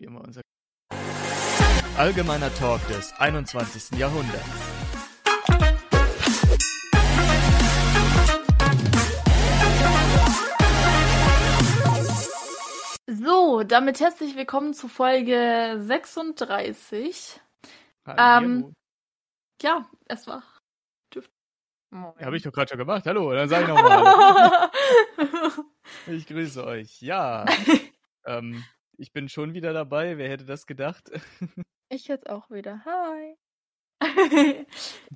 probieren wir unser Allgemeiner Talk des 21. Jahrhunderts. So, damit herzlich willkommen zu Folge 36. Hallo. Ähm, Ja, es war. Habe ich doch gerade schon gemacht. Hallo, dann sage ich nochmal. ich grüße euch. Ja, ähm, ich bin schon wieder dabei. Wer hätte das gedacht? Ich jetzt auch wieder. Hi.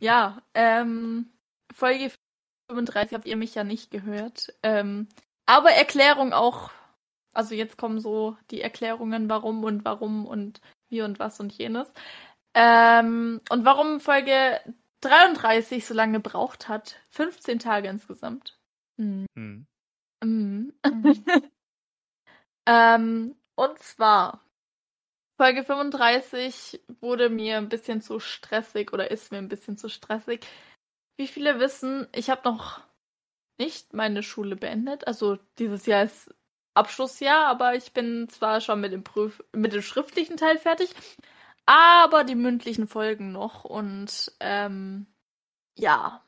ja, ähm, Folge 35 habt ihr mich ja nicht gehört. Ähm, aber Erklärung auch. Also jetzt kommen so die Erklärungen, warum und warum und wie und was und jenes. Ähm, und warum Folge 33 so lange gebraucht hat. 15 Tage insgesamt. Hm. Hm. Mhm. Mhm. ähm, und zwar, Folge 35 wurde mir ein bisschen zu stressig oder ist mir ein bisschen zu stressig. Wie viele wissen, ich habe noch nicht meine Schule beendet. Also dieses Jahr ist Abschlussjahr, aber ich bin zwar schon mit dem, Prüf mit dem schriftlichen Teil fertig, aber die mündlichen folgen noch. Und ähm, ja,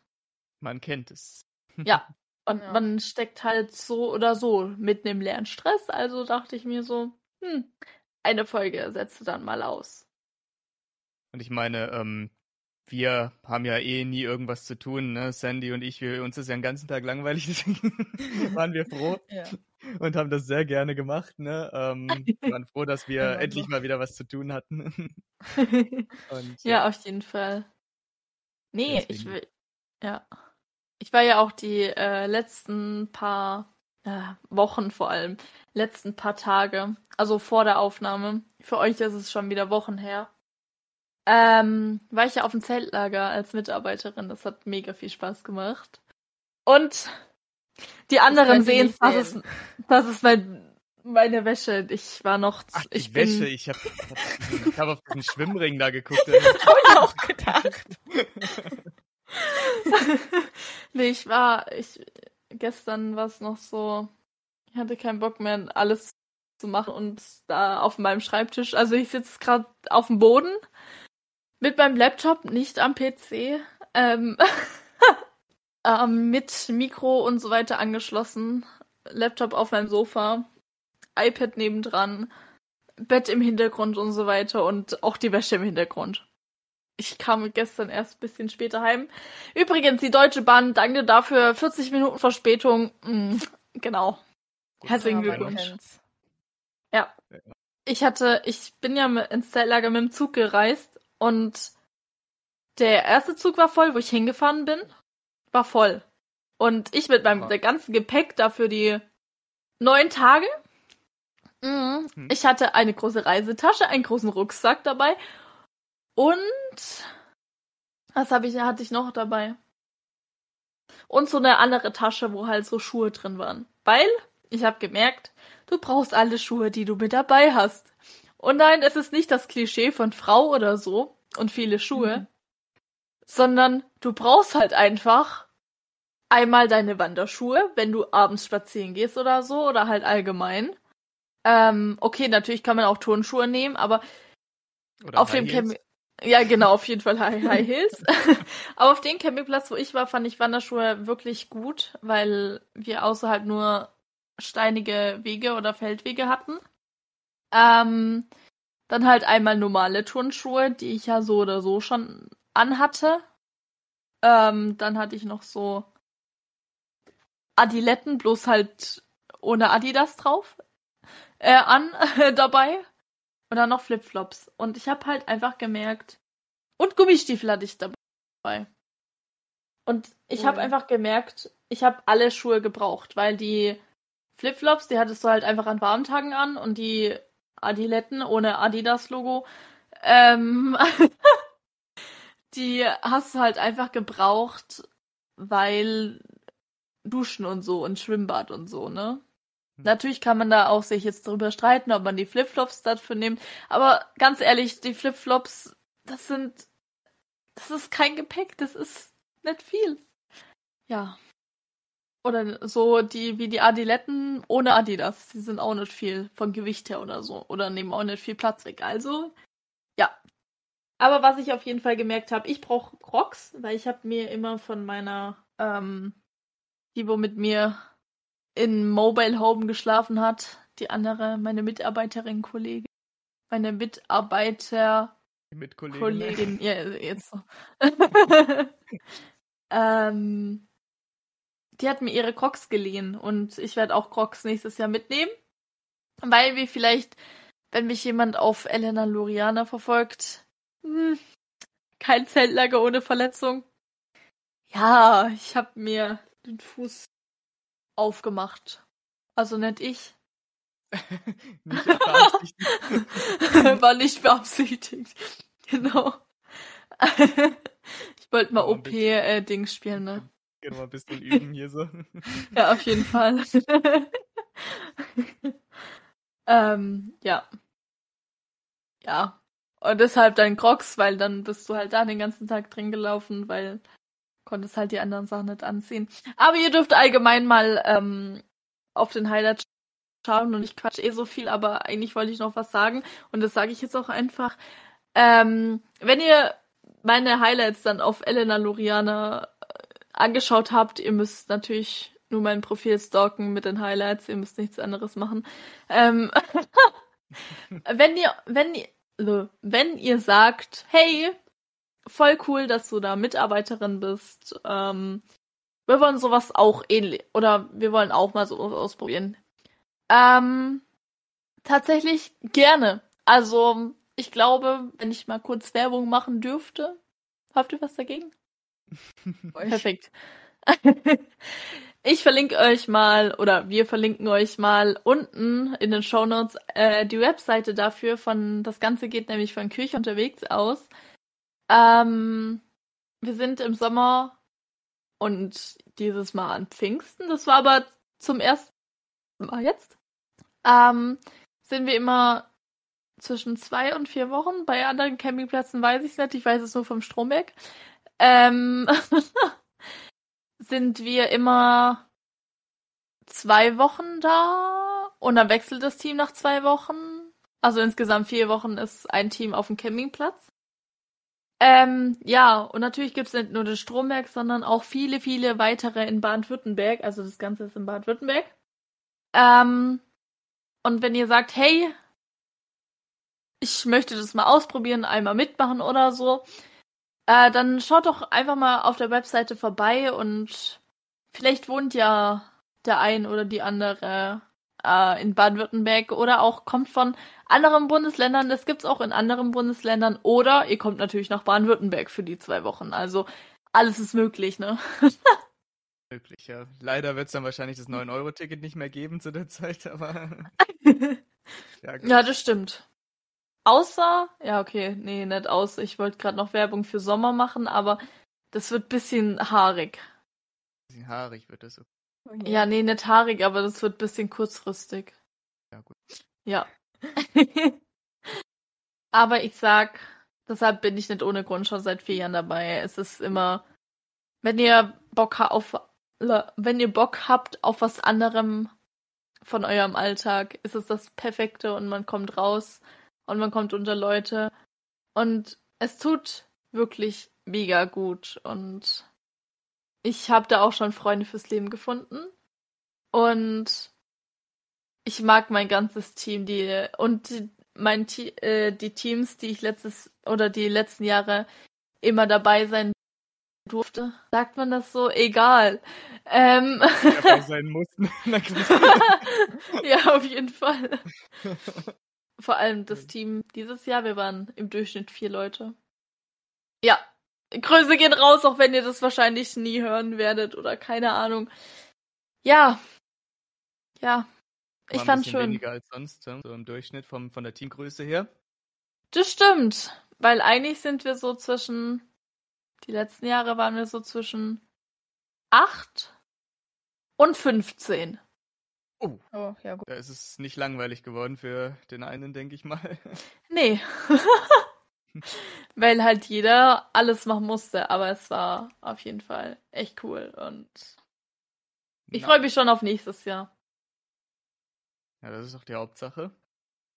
Man kennt es. ja. Und Ja. man steckt halt so oder so mitten im Lernstress. Also dachte ich mir so, hm, eine Folge setze dann mal aus. Und ich meine, ähm, wir haben ja eh nie irgendwas zu tun, ne? Sandy und ich, wir, uns ist ja den ganzen Tag langweilig, deswegen waren wir froh Ja. und haben das sehr gerne gemacht, ne? Ähm, wir waren froh, dass wir Genau so. endlich mal wieder was zu tun hatten. Und ja, auf jeden Fall. Nee, ich Deswegen. will. Ja. Ich war ja auch die äh, letzten paar äh, Wochen vor allem, letzten paar Tage, also vor der Aufnahme. Für euch ist es schon wieder Wochen her. Ähm, war ich ja auf dem Zeltlager als Mitarbeiterin. Das hat mega viel Spaß gemacht. Und die anderen sehen, das ist, das ist mein, meine Wäsche. Ich war noch, Ach, die ich bin, Wäsche, ich habe ich hab auf diesen Schwimmring da geguckt. Hab ich auch gedacht. nee, ich war, ich, gestern war es noch so, ich hatte keinen Bock mehr, alles zu machen und da auf meinem Schreibtisch, also ich sitze gerade auf dem Boden mit meinem Laptop, nicht am PC, ähm, ähm, mit Mikro und so weiter angeschlossen, Laptop auf meinem Sofa, iPad nebendran, Bett im Hintergrund und so weiter und auch die Wäsche im Hintergrund. Ich kam gestern erst ein bisschen später heim. Übrigens, die Deutsche Bahn, danke dafür. 40 Minuten Verspätung. Mm, genau. Herzlichen Ja, man Glückwunsch. Ja. Ich hatte, ich bin ja ins Zeltlager mit dem Zug gereist und der erste Zug war voll, wo ich hingefahren bin, war voll. Und ich mit meinem der ganzen Gepäck dafür die neun Tage. Mhm. Hm. Ich hatte eine große Reisetasche, einen großen Rucksack dabei und was habe ich, hatte ich noch dabei? Und so eine andere Tasche, wo halt so Schuhe drin waren. Weil ich habe gemerkt, du brauchst alle Schuhe, die du mit dabei hast. Und nein, es ist nicht das Klischee von Frau oder so und viele Schuhe, Mhm. sondern du brauchst halt einfach einmal deine Wanderschuhe, wenn du abends spazieren gehst oder so oder halt allgemein. Ähm, okay, natürlich kann man auch Turnschuhe nehmen, aber Oder auf dem. Camp ja genau, auf jeden Fall High, High Heels. aber auf dem Campingplatz, wo ich war, fand ich Wanderschuhe wirklich gut, weil wir außerhalb nur steinige Wege oder Feldwege hatten. Ähm, dann halt einmal normale Turnschuhe, die ich ja so oder so schon anhatte. Ähm, dann hatte ich noch so Adiletten, bloß halt ohne Adidas drauf, äh, an, dabei. Und dann noch Flipflops. Und ich habe halt einfach gemerkt. Und Gummistiefel hatte ich dabei. Und ich habe Cool. einfach gemerkt, ich habe alle Schuhe gebraucht, weil die Flipflops, die hattest du halt einfach an warmen Tagen an und die Adiletten ohne Adidas-Logo, ähm, die hast du halt einfach gebraucht, weil Duschen und so und Schwimmbad und so, ne? Hm. Natürlich kann man da auch sich jetzt drüber streiten, ob man die Flipflops dafür nimmt. Aber ganz ehrlich, die Flipflops, das sind, das ist kein Gepäck, das ist nicht viel. Ja. Oder so die wie die Adiletten ohne Adidas. Die sind auch nicht viel von Gewicht her oder so. Oder nehmen auch nicht viel Platz weg. Also, ja. Aber was ich auf jeden Fall gemerkt habe, ich brauche Crocs, weil ich habe mir immer von meiner, ähm, die wo mit mir in Mobile Home geschlafen hat, die andere, meine Mitarbeiterin, Kollegin, meine Mitarbeiter, Mitkollegin. Kollegin, ja, jetzt so. ähm, die hat mir ihre Crocs geliehen und ich werde auch Crocs nächstes Jahr mitnehmen, weil wir vielleicht, wenn mich jemand auf Elena Luriana verfolgt, hm, kein Zeltlager ohne Verletzung. Ja, ich habe mir den Fuß aufgemacht. Also nicht ich. nicht beabsichtigt. War nicht beabsichtigt. Genau. ich wollte mal OP-Dings spielen, ne? Genau, ein bisschen üben hier so. Ja, auf jeden Fall. ähm, ja. Ja. Und deshalb dann Crocs, weil dann bist du halt da den ganzen Tag drin gelaufen, weil konntest halt die anderen Sachen nicht anziehen. Aber ihr dürft allgemein mal ähm, auf den Highlight schauen und ich quatsch eh so viel, aber eigentlich wollte ich noch was sagen und das sage ich jetzt auch einfach. Ähm, wenn ihr meine Highlights dann auf Elena Loriana angeschaut habt, ihr müsst natürlich nur mein Profil stalken mit den Highlights, ihr müsst nichts anderes machen. Ähm, wenn ihr, wenn ihr, wenn ihr sagt, hey, voll cool, dass du da Mitarbeiterin bist, ähm, wir wollen sowas auch ähnlich, oder wir wollen auch mal so ausprobieren. Ähm, tatsächlich gerne. Also, ich glaube, wenn ich mal kurz Werbung machen dürfte, habt ihr was dagegen? Perfekt. Ich verlinke euch mal oder wir verlinken euch mal unten in den Shownotes äh, die Webseite dafür von das Ganze geht nämlich von Kirche unterwegs aus. Ähm, wir sind im Sommer und dieses Mal an Pfingsten. Das war aber zum ersten Mal jetzt. Ähm, sind wir immer zwischen zwei und vier Wochen. Bei anderen Campingplätzen weiß ich es nicht. Ich weiß es nur vom Stromberg ähm, sind wir immer zwei Wochen da und dann wechselt das Team nach zwei Wochen. Also insgesamt vier Wochen ist ein Team auf dem Campingplatz. Ähm, ja, und natürlich gibt es nicht nur das Stromberg, sondern auch viele, viele weitere in Baden-Württemberg. Also das Ganze ist in Baden-Württemberg. Ähm, und wenn ihr sagt, hey, ich möchte das mal ausprobieren, einmal mitmachen oder so, äh, dann schaut doch einfach mal auf der Webseite vorbei und vielleicht wohnt ja der ein oder die andere äh, in Baden-Württemberg oder auch kommt von anderen Bundesländern. Das gibt's auch in anderen Bundesländern. Oder ihr kommt natürlich nach Baden-Württemberg für die zwei Wochen. Also alles ist möglich, ne? Möglich, ja. Leider wird es dann wahrscheinlich das 9-Euro-Ticket nicht mehr geben zu der Zeit, aber. ja, ja, das stimmt. Außer, ja, okay, nee, nicht außer. Ich wollte gerade noch Werbung für Sommer machen, aber das wird bisschen haarig. Bisschen haarig wird das. Okay. Ja, nee, nicht haarig, aber das wird bisschen kurzfristig. Ja, gut. Ja. aber ich sag, deshalb bin ich nicht ohne Grund schon seit vier Jahren dabei. Es ist immer, wenn ihr Bock auf, wenn ihr Bock habt auf was anderem von eurem Alltag, ist es das Perfekte und man kommt raus und man kommt unter Leute. Und es tut wirklich mega gut. Und ich habe da auch schon Freunde fürs Leben gefunden. Und ich mag mein ganzes Team, die und die, mein äh, die Teams, die ich letztes oder die letzten Jahre immer dabei sein durfte. Sagt man das so? Egal. Ähm, dabei sein mussten. ja, auf jeden Fall. Vor allem das Team dieses Jahr, wir waren im Durchschnitt vier Leute. Ja, Grüße gehen raus, auch wenn ihr das wahrscheinlich nie hören werdet oder keine Ahnung. Ja. Ja. Ich War fand schön. weniger als sonst, so im Durchschnitt vom, von der Teamgröße her. Das stimmt. Weil eigentlich sind wir so zwischen, die letzten Jahre waren wir so zwischen acht und 15. Oh. oh, ja gut. Da ist es nicht langweilig geworden für den einen, denke ich mal. Nee. Weil halt jeder alles machen musste, aber es war auf jeden Fall echt cool und Ich freue mich schon auf nächstes Jahr. Ja, das ist doch die Hauptsache.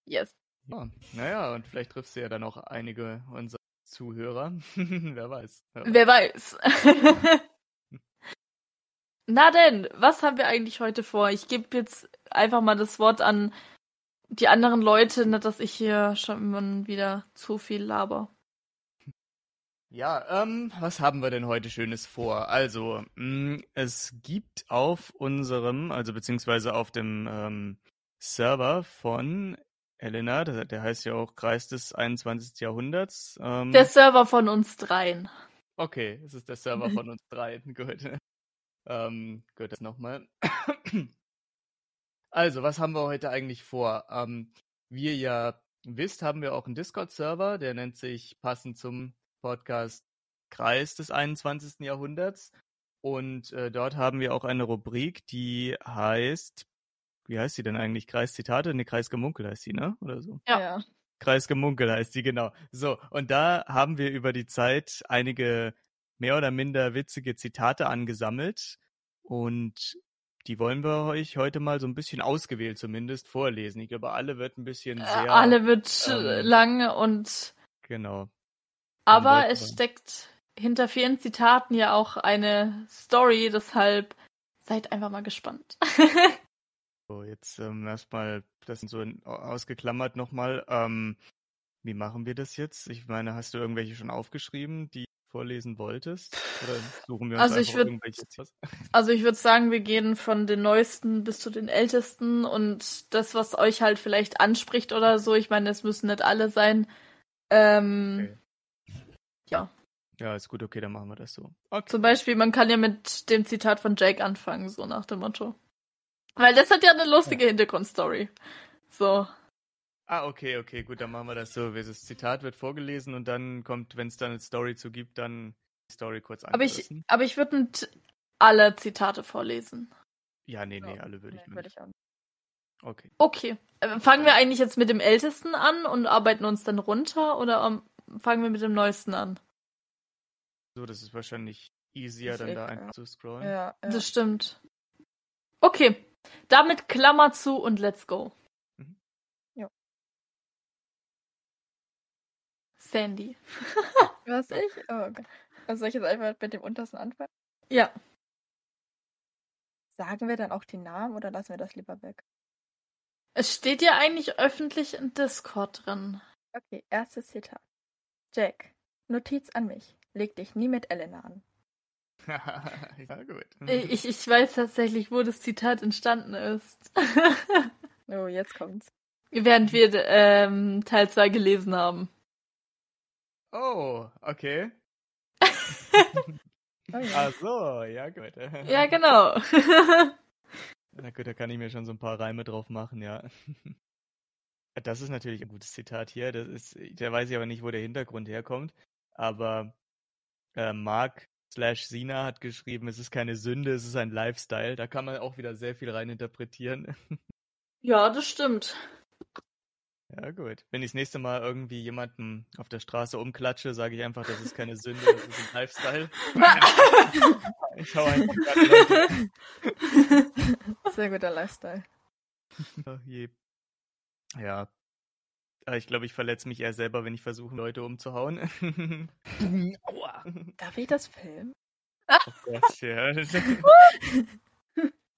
Yes. Ja, naja, und vielleicht triffst du ja dann auch einige unserer Zuhörer. Wer weiß. Wer weiß. Na denn, was haben wir eigentlich heute vor? Ich gebe jetzt einfach mal das Wort an die anderen Leute, nicht, dass ich hier schon wieder zu viel laber. Ja, ähm, was haben wir denn heute Schönes vor? Also, mh, es gibt auf unserem, also beziehungsweise auf dem ähm, Server von Elena, der, der heißt ja auch Kreis des 21. Jahrhunderts. Ähm, Der Server von uns dreien. okay, es ist der Server von uns drei. Gut. Ähm, gut, das nochmal. Also, was haben wir heute eigentlich vor? Ähm, wie ihr ja wisst, haben wir auch einen Discord-Server, der nennt sich passend zum Podcast Kreis des 21. Jahrhunderts. Und äh, dort haben wir auch eine Rubrik, die heißt, wie heißt sie denn eigentlich? Kreiszitate? Ne, Kreisgemunkel heißt sie, ne? Oder so. Ja. Kreisgemunkel heißt die, genau. So, und da haben wir über die Zeit einige mehr oder minder witzige Zitate angesammelt. Und die wollen wir euch heute mal so ein bisschen ausgewählt zumindest vorlesen. Ich glaube, alle wird ein bisschen Äh, sehr. Alle wird ähm, lang und Genau. aber es steckt hinter vielen Zitaten ja auch eine Story, deshalb seid einfach mal gespannt. So, jetzt ähm, erstmal, das sind so ausgeklammert nochmal. Ähm, wie machen wir das jetzt? Ich meine, hast du irgendwelche schon aufgeschrieben, die vorlesen wolltest? Oder suchen wir uns Also ich einfach würd- irgendwelche? Also ich würde sagen, wir gehen von den neuesten bis zu den ältesten und das, was euch halt vielleicht anspricht oder so, ich meine, es müssen nicht alle sein. Ähm, Ja, Ja, ist gut, okay, dann machen wir das so. Okay. zum Beispiel, man kann ja mit dem Zitat von Jake anfangen, so nach dem Motto. Weil das hat ja eine lustige Hintergrundstory. So. Ah, okay, okay, gut, dann machen wir das so. Das Zitat wird vorgelesen und dann kommt, wenn es dann eine Story zu gibt, dann die Story kurz Aber ich, aber ich würde nicht alle Zitate vorlesen. Ja, nee, nee, alle würde ich Nee, nicht. würde ich. Okay. Okay. Äh, Fangen wir eigentlich jetzt mit dem Ältesten an und arbeiten uns dann runter oder ähm, fangen wir mit dem Neuesten an? So, das ist wahrscheinlich easier, Ist dann eh da klar. einfach zu scrollen. Ja, ja. Das stimmt. Okay. Damit Klammer zu und let's go. Mhm. Ja. Sandy. Was ich? Oh, okay. Also soll ich jetzt einfach mit dem untersten anfangen? Ja. Sagen wir dann auch die Namen oder lassen wir das lieber weg? Es steht ja eigentlich öffentlich in Discord drin. Okay, erstes Zitat. Jack, Notiz an mich. Leg dich nie mit Elena an. ja, gut. Ich, ich weiß tatsächlich, wo das Zitat entstanden ist. Oh, jetzt kommt's. Während wir ähm, Teil 2 gelesen haben. Oh, okay. Ja. Ach so, ja, gut. Ja, genau. Na gut, da kann ich mir schon so ein paar Reime drauf machen, ja. Das ist natürlich ein gutes Zitat hier. Das ist, da weiß ich aber nicht, wo der Hintergrund herkommt. Aber äh, Mark slash Sina hat geschrieben, es ist keine Sünde, es ist ein Lifestyle. Da kann man auch wieder sehr viel rein interpretieren. ja, das stimmt. Ja, gut. Wenn ich das nächste Mal irgendwie jemanden auf der Straße umklatsche, sage ich einfach, das ist keine Sünde, das ist ein Lifestyle. ich hau einfach Leute. Sehr guter Lifestyle. Oh je. Ja. Aber ich glaube, ich verletze mich eher selber, wenn ich versuche, Leute umzuhauen. Aua. Darf ich das filmen? Oh Gott, ja.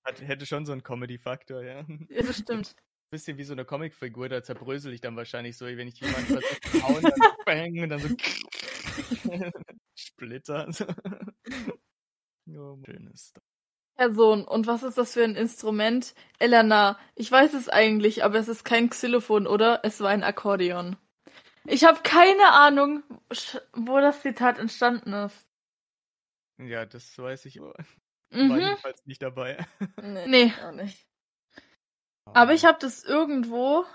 Hat, hätte schon so einen Comedy-Faktor, ja. Ja, das stimmt. Bisschen wie so eine Comicfigur, da zerbrösel ich dann wahrscheinlich so, wenn ich jemanden versuche zu hauen, dann so bang und dann so Splitter. Oh, schönes. Person. Und was ist das für ein Instrument? Elena, ich weiß es eigentlich, aber es ist kein Xylophon, oder? Es war ein Akkordeon. Ich habe keine Ahnung, wo das Zitat entstanden ist. Ja, das weiß ich. War Mhm. jedenfalls nicht dabei. Nee. Nee. Auch nicht. Aber ich habe das irgendwo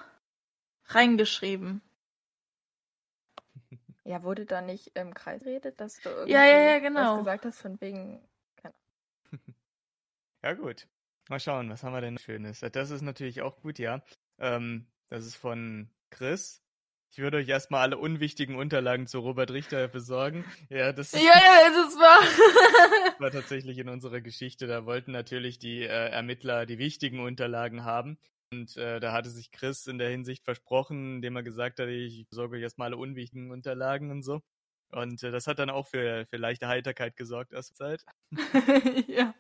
reingeschrieben. Ja, wurde da nicht im Kreis redet, dass du irgendwie Ja, ja, ja, genau. was gesagt hast von wegen. Ja, gut. Mal schauen, was haben wir denn Schönes? Das ist natürlich auch gut, ja. Ähm, das ist von Chris. Ich würde euch erstmal alle unwichtigen Unterlagen zu Robert Richter besorgen. Ja, das, Ja, ja, das war. war tatsächlich in unserer Geschichte. Da wollten natürlich die äh, Ermittler die wichtigen Unterlagen haben. Und äh, da hatte sich Chris in der Hinsicht versprochen, indem er gesagt hat, ich besorge euch erstmal alle unwichtigen Unterlagen und so. Und äh, das hat dann auch für, für leichte Heiterkeit gesorgt aus der Zeit. ja.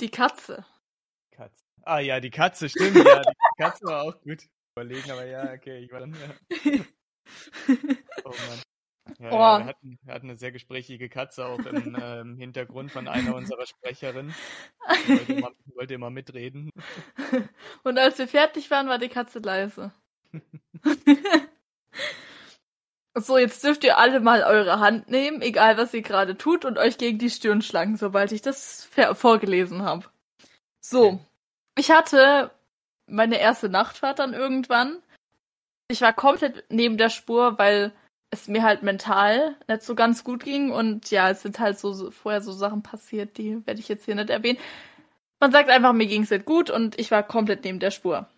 Die Katze. Katze. Ah ja, die Katze, stimmt, ja. Die Katze war auch gut. Überlegen, aber ja, okay, ich war dann. Ja. Oh Mann. Ja, Oh. ja, wir, hatten, wir hatten eine sehr gesprächige Katze auch im ähm, Hintergrund von einer unserer Sprecherinnen. Die wollte immer, wollte immer mitreden. Und als wir fertig waren, war die Katze leise. so, jetzt dürft ihr alle mal eure Hand nehmen, egal was ihr gerade tut, und euch gegen die Stirn schlagen, sobald ich das vorgelesen habe. So, ich hatte meine erste Nachtfahrt dann irgendwann. Ich war komplett neben der Spur, weil es mir halt mental nicht so ganz gut ging. Und ja, es sind halt so, so vorher so Sachen passiert, die werde ich jetzt hier nicht erwähnen. Man sagt einfach, mir ging es nicht gut und ich war komplett neben der Spur.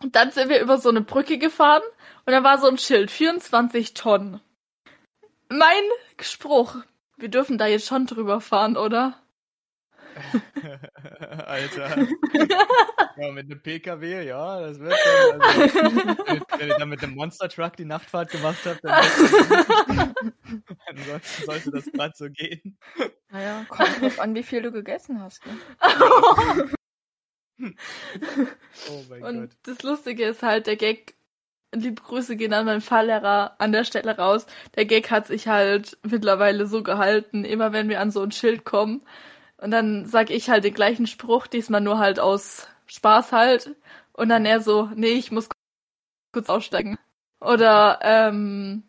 Und dann sind wir über so eine Brücke gefahren und da war so ein Schild, 24 Tonnen. Mein Spruch, wir dürfen da jetzt schon drüber fahren, oder? Alter. Ja, mit einem PKW, ja, das wird schon. Also, wenn, ihr dann mit einem Monster Truck die Nachtfahrt gemacht habt, dann, ansonsten sollte das gerade so gehen. Naja, kommt drauf an, wie viel du gegessen hast. Ne? Oh mein Und Gott. das Lustige ist halt, der Gag, liebe Grüße gehen an meinen Fahrlehrer an der Stelle raus. Der Gag hat sich halt mittlerweile so gehalten, immer wenn wir an so ein Schild kommen. Und dann sag ich halt den gleichen Spruch, diesmal nur halt aus Spaß halt. Und dann er so, nee, ich muss kurz aussteigen. Oder, ähm,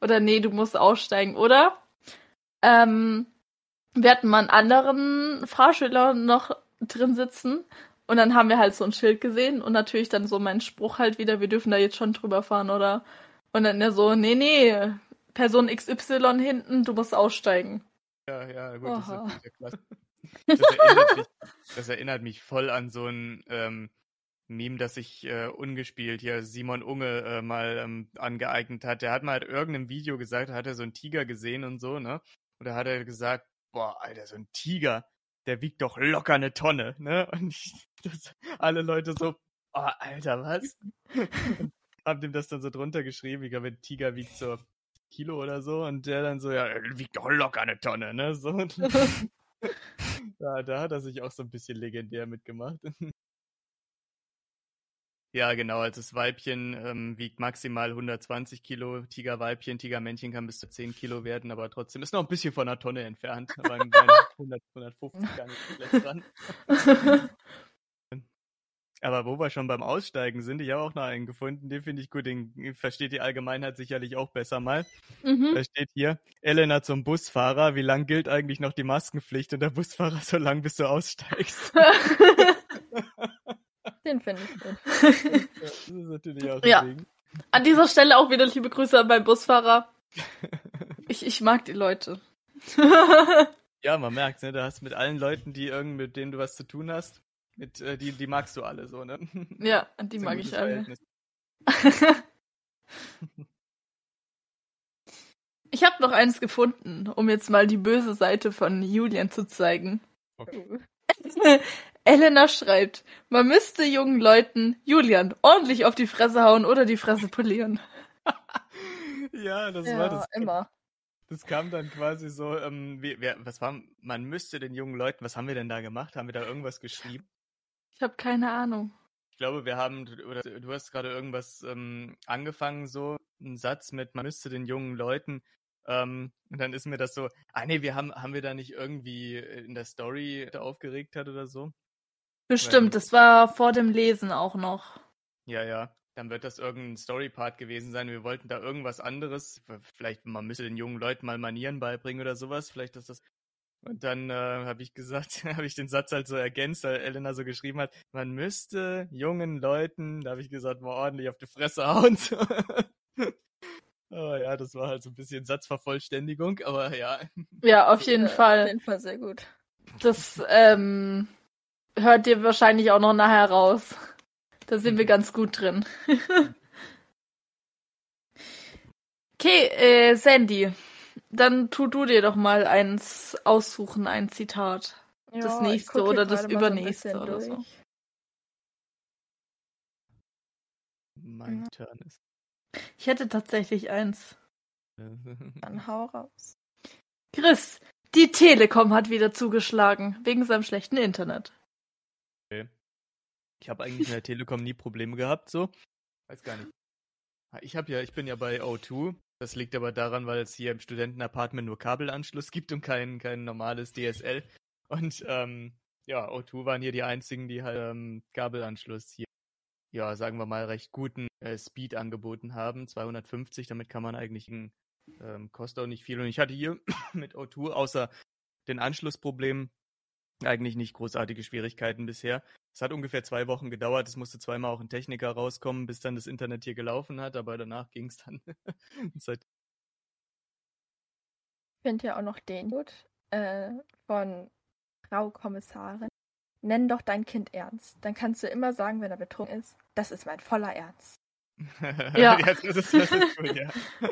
oder nee, du musst aussteigen, oder? Ähm, wir hatten mal einen anderen Fahrschüler noch drin sitzen. Und dann haben wir halt so ein Schild gesehen und natürlich dann so mein Spruch halt wieder, wir dürfen da jetzt schon drüber fahren, oder? Und dann er so, nee, nee, Person XY hinten, du musst aussteigen. Ja, ja, gut, das ist ja klasse. Das erinnert, mich, das erinnert mich voll an so ein ähm, Meme, das sich äh, ungespielt hier Simon Unge äh, mal ähm, angeeignet hat. Der hat mal in irgendeinem Video gesagt, da hat er so einen Tiger gesehen und so, ne? Und da hat er gesagt, boah, Alter, so ein Tiger, der wiegt doch locker eine Tonne, ne? Und ich, das, alle Leute so, oh, Alter, was? Haben dem das dann so drunter geschrieben, ich glaube, ein Tiger wiegt so Kilo oder so und der dann so, ja, wiegt doch locker eine Tonne, ne? So. Ja, da hat er sich auch so ein bisschen legendär mitgemacht. Ja, genau, also das Weibchen ähm, wiegt maximal 120 Kilo, Tigerweibchen, Tigermännchen kann bis zu 10 Kilo werden, aber trotzdem ist noch ein bisschen von einer Tonne entfernt, aber ein kleines 100, 150 gar nicht schlecht dran. Aber wo wir schon beim Aussteigen sind, ich habe auch noch einen gefunden, den finde ich gut, den versteht die Allgemeinheit sicherlich auch besser mal. mhm. Da steht hier, Elena zum Busfahrer, wie lang gilt eigentlich noch die Maskenpflicht? Und der Busfahrer so lang, bis du aussteigst. Den finde ich gut. Ja, das ist natürlich auch Ja. Ding. An dieser Stelle auch wieder liebe Grüße an meinen Busfahrer. Ich, ich mag die Leute. Ja, man merkt, ne? Du hast mit allen Leuten, die irgend mit denen du was zu tun hast, mit, äh, die, die magst du alle so, ne? ja, die mag ich alle. Ich habe noch eins gefunden, um jetzt mal die böse Seite von Julian zu zeigen. Elena schreibt, man müsste jungen Leuten, Julian, ordentlich auf die Fresse hauen oder die Fresse polieren. Ja, das Ja, war das. immer. Das kam dann quasi so, ähm, wie, wer, was war, man müsste den jungen Leuten, was haben wir denn da gemacht? Haben wir da irgendwas geschrieben? Ich habe keine Ahnung. Ich glaube, wir haben, oder du hast gerade irgendwas ähm, angefangen, so einen Satz mit, man müsste den jungen Leuten, ähm, und dann ist mir das so, ah nee, wir haben, haben wir da nicht irgendwie in der Story da aufgeregt hat oder so? Bestimmt, das war vor dem Lesen auch noch. Ja, ja. Dann wird das irgendein Story-Part gewesen sein. Wir wollten da irgendwas anderes. Vielleicht, man müsste den jungen Leuten mal Manieren beibringen oder sowas. Vielleicht ist das. Und dann äh, habe ich gesagt, habe ich den Satz halt so ergänzt, weil Elena so geschrieben hat, man müsste jungen Leuten, da habe ich gesagt, mal ordentlich auf die Fresse hauen. oh ja, das war halt so ein bisschen Satzvervollständigung, aber ja. Ja, auf jeden Ja, Auf Fall. jeden Fall sehr gut. Das ähm, hört ihr wahrscheinlich auch noch nachher raus. Da sind wir Mhm. ganz gut drin. Okay, äh, Sandy. Dann tu du dir doch mal eins aussuchen, ein Zitat. Das Ja, ich nächste oder das so übernächste bisschen oder so. durch. Mein Ja. Turn ist. Ich hätte tatsächlich eins. Dann hau raus. Chris, die Telekom hat wieder zugeschlagen, wegen seinem schlechten Internet. Ich habe eigentlich in der Telekom nie Probleme gehabt, so. Weiß gar nicht. Ah, Ich habe ja, ich bin ja bei O2. Das liegt aber daran, weil es hier im Studentenapartment nur Kabelanschluss gibt und kein, kein normales DSL. Und ähm, ja, O2 waren hier die einzigen, die halt ähm, Kabelanschluss hier, ja, sagen wir mal, recht guten äh, Speed angeboten haben. 250, damit kann man eigentlich, ähm, kostet auch nicht viel. Und ich hatte hier mit O2 außer den Anschlussproblemen eigentlich nicht großartige Schwierigkeiten bisher. Es hat ungefähr zwei Wochen gedauert. Es musste zweimal auch ein Techniker rauskommen, bis dann das Internet hier gelaufen hat, aber danach ging es dann. Seit Ich finde ja auch noch den gut äh, von Frau Kommissarin. Nenn doch dein Kind ernst. Dann kannst du immer sagen, wenn er betrunken ist, das ist mein voller Ernst. Ja. das, ist, das ist cool, ja.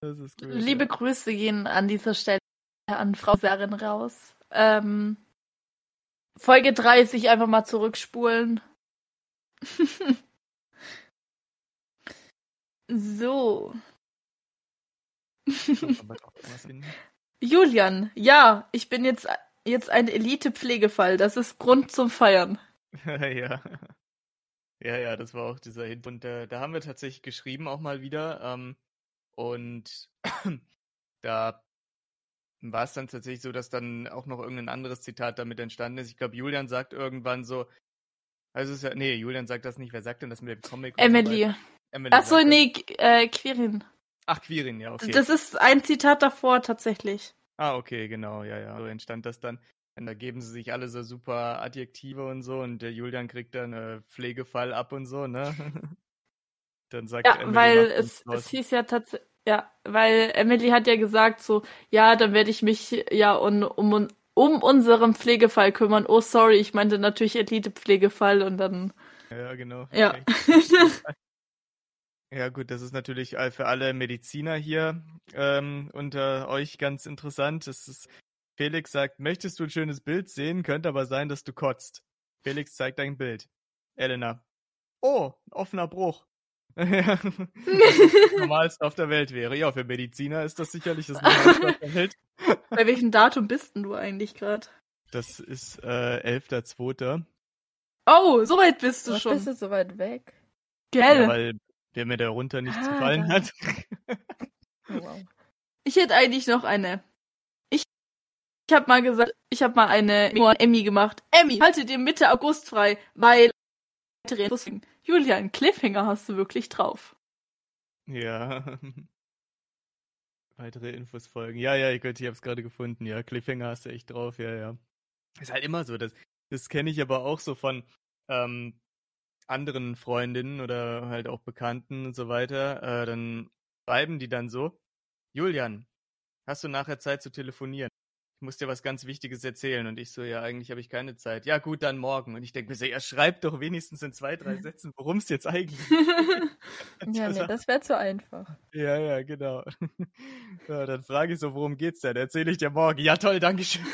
Das ist cool. Liebe ja. Grüße gehen an dieser Stelle an Frau Sarin raus. Ähm, Folge 30 einfach mal zurückspulen. so. Julian, ja, ich bin jetzt, jetzt ein Elite-Pflegefall. Das ist Grund zum Feiern. ja. Ja, ja, das war auch dieser Hint. Und äh, da haben wir tatsächlich geschrieben auch mal wieder. Ähm, und da war es dann tatsächlich so, dass dann auch noch irgendein anderes Zitat damit entstanden ist. Ich glaube, Julian sagt irgendwann so, also es ist ja, nee, Julian sagt das nicht. Wer sagt denn das mit dem Comic? Emily. Emily das. nee, äh, Quirin. Ach, Quirin, ja, okay. Das ist ein Zitat davor tatsächlich. Ah, okay, genau, ja, ja. So entstand das dann. Und da geben sie sich alle so super Adjektive und so und der Julian kriegt dann äh, Pflegefall ab und so, ne? dann sagt Ja, Emily, weil es, es hieß ja tatsächlich, ja, weil Emily hat ja gesagt so, ja, dann werde ich mich ja um, um, um unseren Pflegefall kümmern. Oh, sorry, ich meinte natürlich Elite-Pflegefall und dann, Ja, genau. ja. Ja, gut, das ist natürlich für alle Mediziner hier ähm, unter euch ganz interessant. Das ist, Felix sagt, möchtest du ein schönes Bild sehen? Könnte aber sein, dass du kotzt. Felix zeigt ein Bild. Elena. Oh, ein offener Bruch. Ja, Normalste auf der Welt wäre. Ja, für Mediziner ist das sicherlich das Normalste auf der Welt. Bei welchem Datum bist denn du eigentlich gerade? Das ist äh, 11.2. Oh, so weit bist du Was schon. bist du so weit weg? Gell? Ja, weil der mir darunter nicht Ah, gefallen hat. Oh, wow. Ich hätte eigentlich noch eine. Ich, ich habe mal gesagt, ich habe mal eine Emmy gemacht. Emmy, halte dir Mitte August frei, weil Julian, Cliffhanger hast du wirklich drauf. Ja. Weitere Infos folgen. Ja, ja, ich, ich hab's gerade gefunden. Ja, Cliffhanger hast du echt drauf. Ja, ja. Ist halt immer so. Das, das kenne ich aber auch so von ähm, anderen Freundinnen oder halt auch Bekannten und so weiter. Äh, dann schreiben die dann so: Julian, hast du nachher Zeit zu telefonieren? Ich muss dir was ganz Wichtiges erzählen. Und ich so: Ja, eigentlich habe ich keine Zeit. Ja, gut, dann morgen. Und ich denke mir so: Ja, schreib doch wenigstens in zwei, drei Sätzen, worum es jetzt eigentlich Ja, nee, das wäre zu einfach. Ja, ja, genau. Ja, dann frage ich so, worum geht's denn? Erzähle ich dir morgen. Ja, toll, danke schön.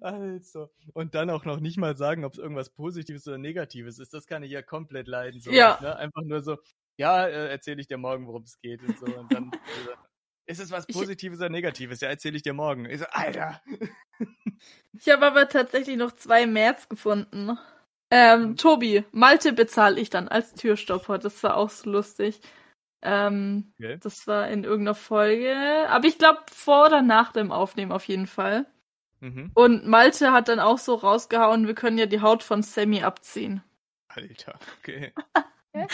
Also. Und dann auch noch nicht mal sagen, ob es irgendwas Positives oder Negatives ist. Das kann ich ja komplett leiden. Sowas, Ja. Ne? Einfach nur so, ja, äh, erzähle ich dir morgen, worum es geht und so. Und dann äh, ist es was Ich- Positives oder Negatives? Ja, erzähle ich dir morgen. Ich so, Alter. ich habe aber tatsächlich noch zwei März gefunden. Ähm, Mhm. Tobi, Malte bezahle ich dann als Türstopper. Das war auch so lustig. Ähm, Okay. das war in irgendeiner Folge. Aber ich glaube vor oder nach dem Aufnehmen auf jeden Fall. Mhm. Und Malte hat dann auch so rausgehauen, wir können ja die Haut von Sammy abziehen. Alter, okay.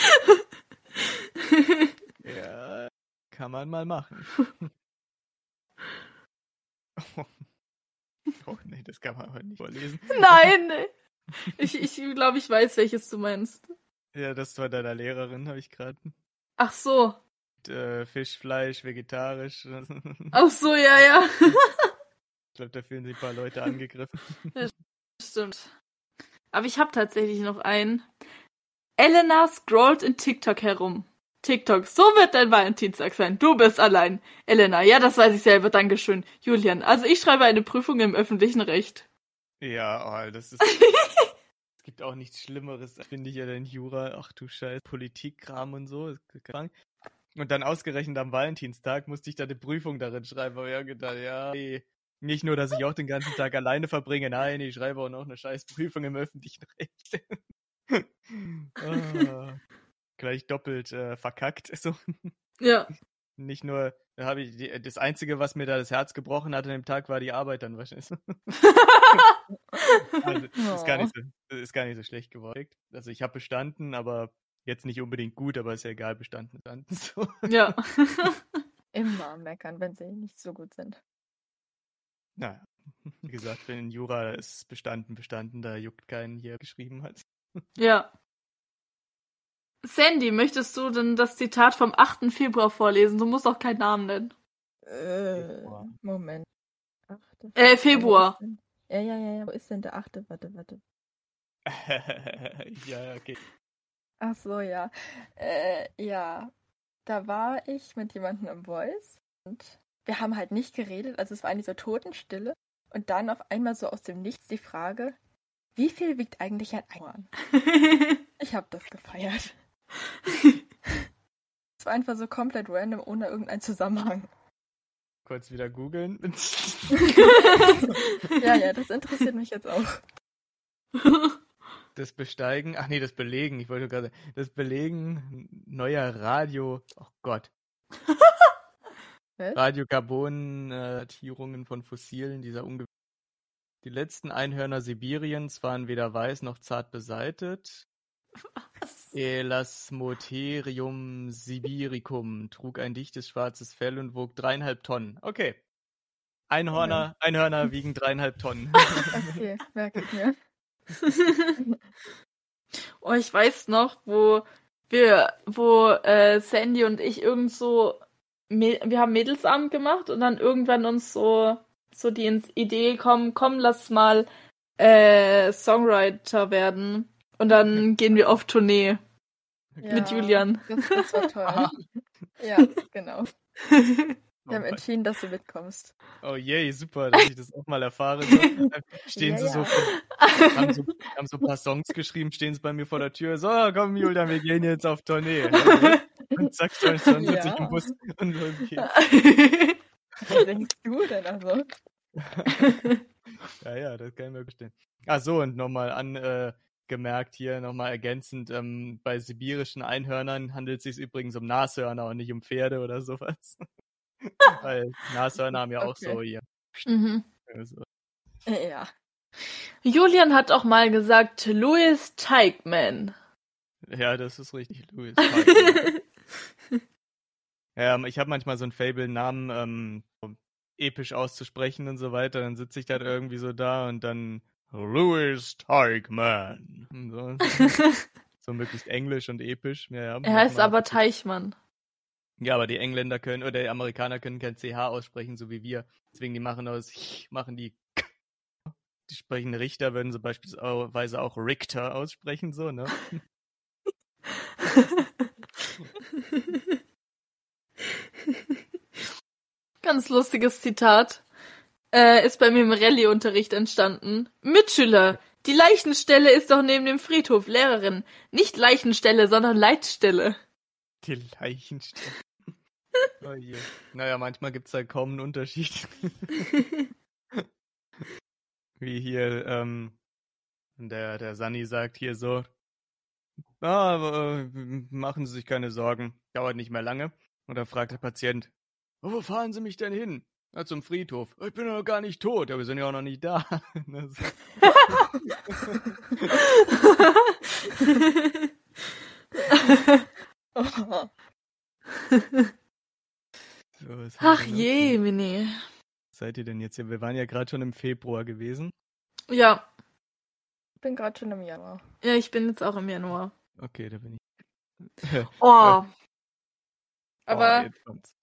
Ja, kann man mal machen. Oh. oh nee, das kann man heute nicht vorlesen. Nein! Ich, ich glaube, ich weiß, welches du meinst. Ja, das war deiner Lehrerin, habe ich gerade. Ach so. Äh, Fisch, Fleisch, vegetarisch. Ach so, ja, ja. Ich glaube, da fühlen sich ein paar Leute angegriffen. Stimmt. Aber ich habe tatsächlich noch einen. Elena scrollt in TikTok herum. TikTok, so wird dein Valentinstag sein. Du bist allein. Elena, ja, das weiß ich selber, Dankeschön. Julian, also ich schreibe eine Prüfung im öffentlichen Recht. Ja, oh, das ist. es gibt auch nichts Schlimmeres, finde ich ja, denn Jura. Ach du Scheiß, Politikkram und so. Und dann ausgerechnet am Valentinstag musste ich da eine Prüfung darin schreiben. Aber ja, gedacht, ja, nee. Nicht nur, dass ich auch den ganzen Tag alleine verbringe, nein, ich schreibe auch noch eine scheiß Prüfung im öffentlichen Recht. ah, gleich doppelt äh, verkackt. So. Ja. Nicht nur, da habe ich die, das Einzige, was mir da das Herz gebrochen hat an dem Tag, war die Arbeit dann wahrscheinlich. also, ist, gar nicht so, ist gar nicht so schlecht geworden. Also ich habe bestanden, aber jetzt nicht unbedingt gut, aber ist ja egal, bestanden, bestanden. So. Ja. Immer meckern, wenn sie nicht so gut sind. Naja, wie gesagt, wenn in Jura ist bestanden, bestanden, da juckt keinen hier geschrieben hat. Ja. Sandy, möchtest du denn das Zitat vom 8. Februar vorlesen? Du musst auch keinen Namen nennen. Äh, Moment. Achte, Äh, Februar. Ja, ja, ja, ja. Wo ist denn der achte? Warte, warte. ja, okay. Ach so, ja. Äh, ja. Da war ich mit jemandem im Voice und wir haben halt nicht geredet, also es war eine so Totenstille. Und dann auf einmal so aus dem Nichts die Frage, wie viel wiegt eigentlich ein Einhorn? Ich habe das gefeiert. Es war einfach so komplett random, ohne irgendeinen Zusammenhang. Kurz wieder googeln. Ja, ja, das interessiert mich jetzt auch. Das Besteigen, ach nee, das Belegen, ich wollte gerade, das Belegen neuer Radio, oh Gott. Was? Radiokarbon-Datierungen von Fossilen dieser unge Die letzten Einhörner Sibiriens waren weder weiß noch zart beseitet. Elasmotherium sibiricum trug ein dichtes schwarzes Fell und wog dreieinhalb Tonnen. Okay. Einhörner, Einhörner wiegen dreieinhalb Tonnen. Okay, merke ich mir. oh, ich weiß noch, wo wir, wo äh, Sandy und ich irgend so, wir haben Mädelsabend gemacht und dann irgendwann uns so, so die ins Idee kommen, komm, lass mal äh, Songwriter werden. Und dann gehen wir auf Tournee mit Ja. Julian. Das, das war toll. Aha. Ja, genau. Wir haben entschieden, dass du mitkommst. oh yay, super, dass ich das auch mal erfahre. Stehen sie Ja, so, ja. haben so, haben so ein paar Songs geschrieben, stehen sie bei mir vor der Tür. So, komm Julian, wir gehen jetzt auf Tournee. Und zack, schon, schon sitze ich Ja. im Bus und los geht's. Was denkst du denn also? Ja, ja, das kann ich mir vorstellen. Ach so, und nochmal angemerkt hier, nochmal ergänzend, ähm, bei sibirischen Einhörnern handelt es sich übrigens um Nashörner und nicht um Pferde oder sowas. Weil Nashörner haben ja auch Okay. so hier. mhm. So. Ja. Julian hat auch mal gesagt, Louis Teigman. Ja, das ist richtig, Louis. Parker. ähm, ich habe manchmal so ein Fable, Namen ähm, so episch auszusprechen und so weiter. Dann sitze ich da irgendwie so da und dann Louis Teigman. Und So. so möglichst englisch und episch. Ja, ja, er heißt aber Teichmann. Ja, aber die Engländer können oder die Amerikaner können kein CH aussprechen, so wie wir. Deswegen die machen aus machen die die sprechen Richter, würden sie beispielsweise auch Richter aussprechen, so, ne? Ganz lustiges Zitat. Äh, ist bei mir im Rallye-Unterricht entstanden. Mitschüler, die Leichenstelle ist doch neben dem Friedhof. Lehrerin, nicht Leichenstelle, sondern Leitstelle. Die Leichenstelle. oh je. Naja, manchmal gibt's da kaum einen Unterschied. Wie hier, ähm, der, der Sunny sagt hier so, ah, aber, äh, machen Sie sich keine Sorgen, dauert nicht mehr lange. Und dann fragt der Patient, "Oh, wo fahren Sie mich denn hin? Na, zum Friedhof. Ich bin noch gar nicht tot, ja, wir sind ja auch noch nicht da. Ne, so. Oh, Ach je. Was seid ihr denn jetzt hier? Wir waren ja gerade schon im Februar gewesen. Ja, ich bin gerade schon im Januar. ja, ich bin jetzt auch im Januar. Okay, da bin ich. Oh. Oh, Aber, kommt's.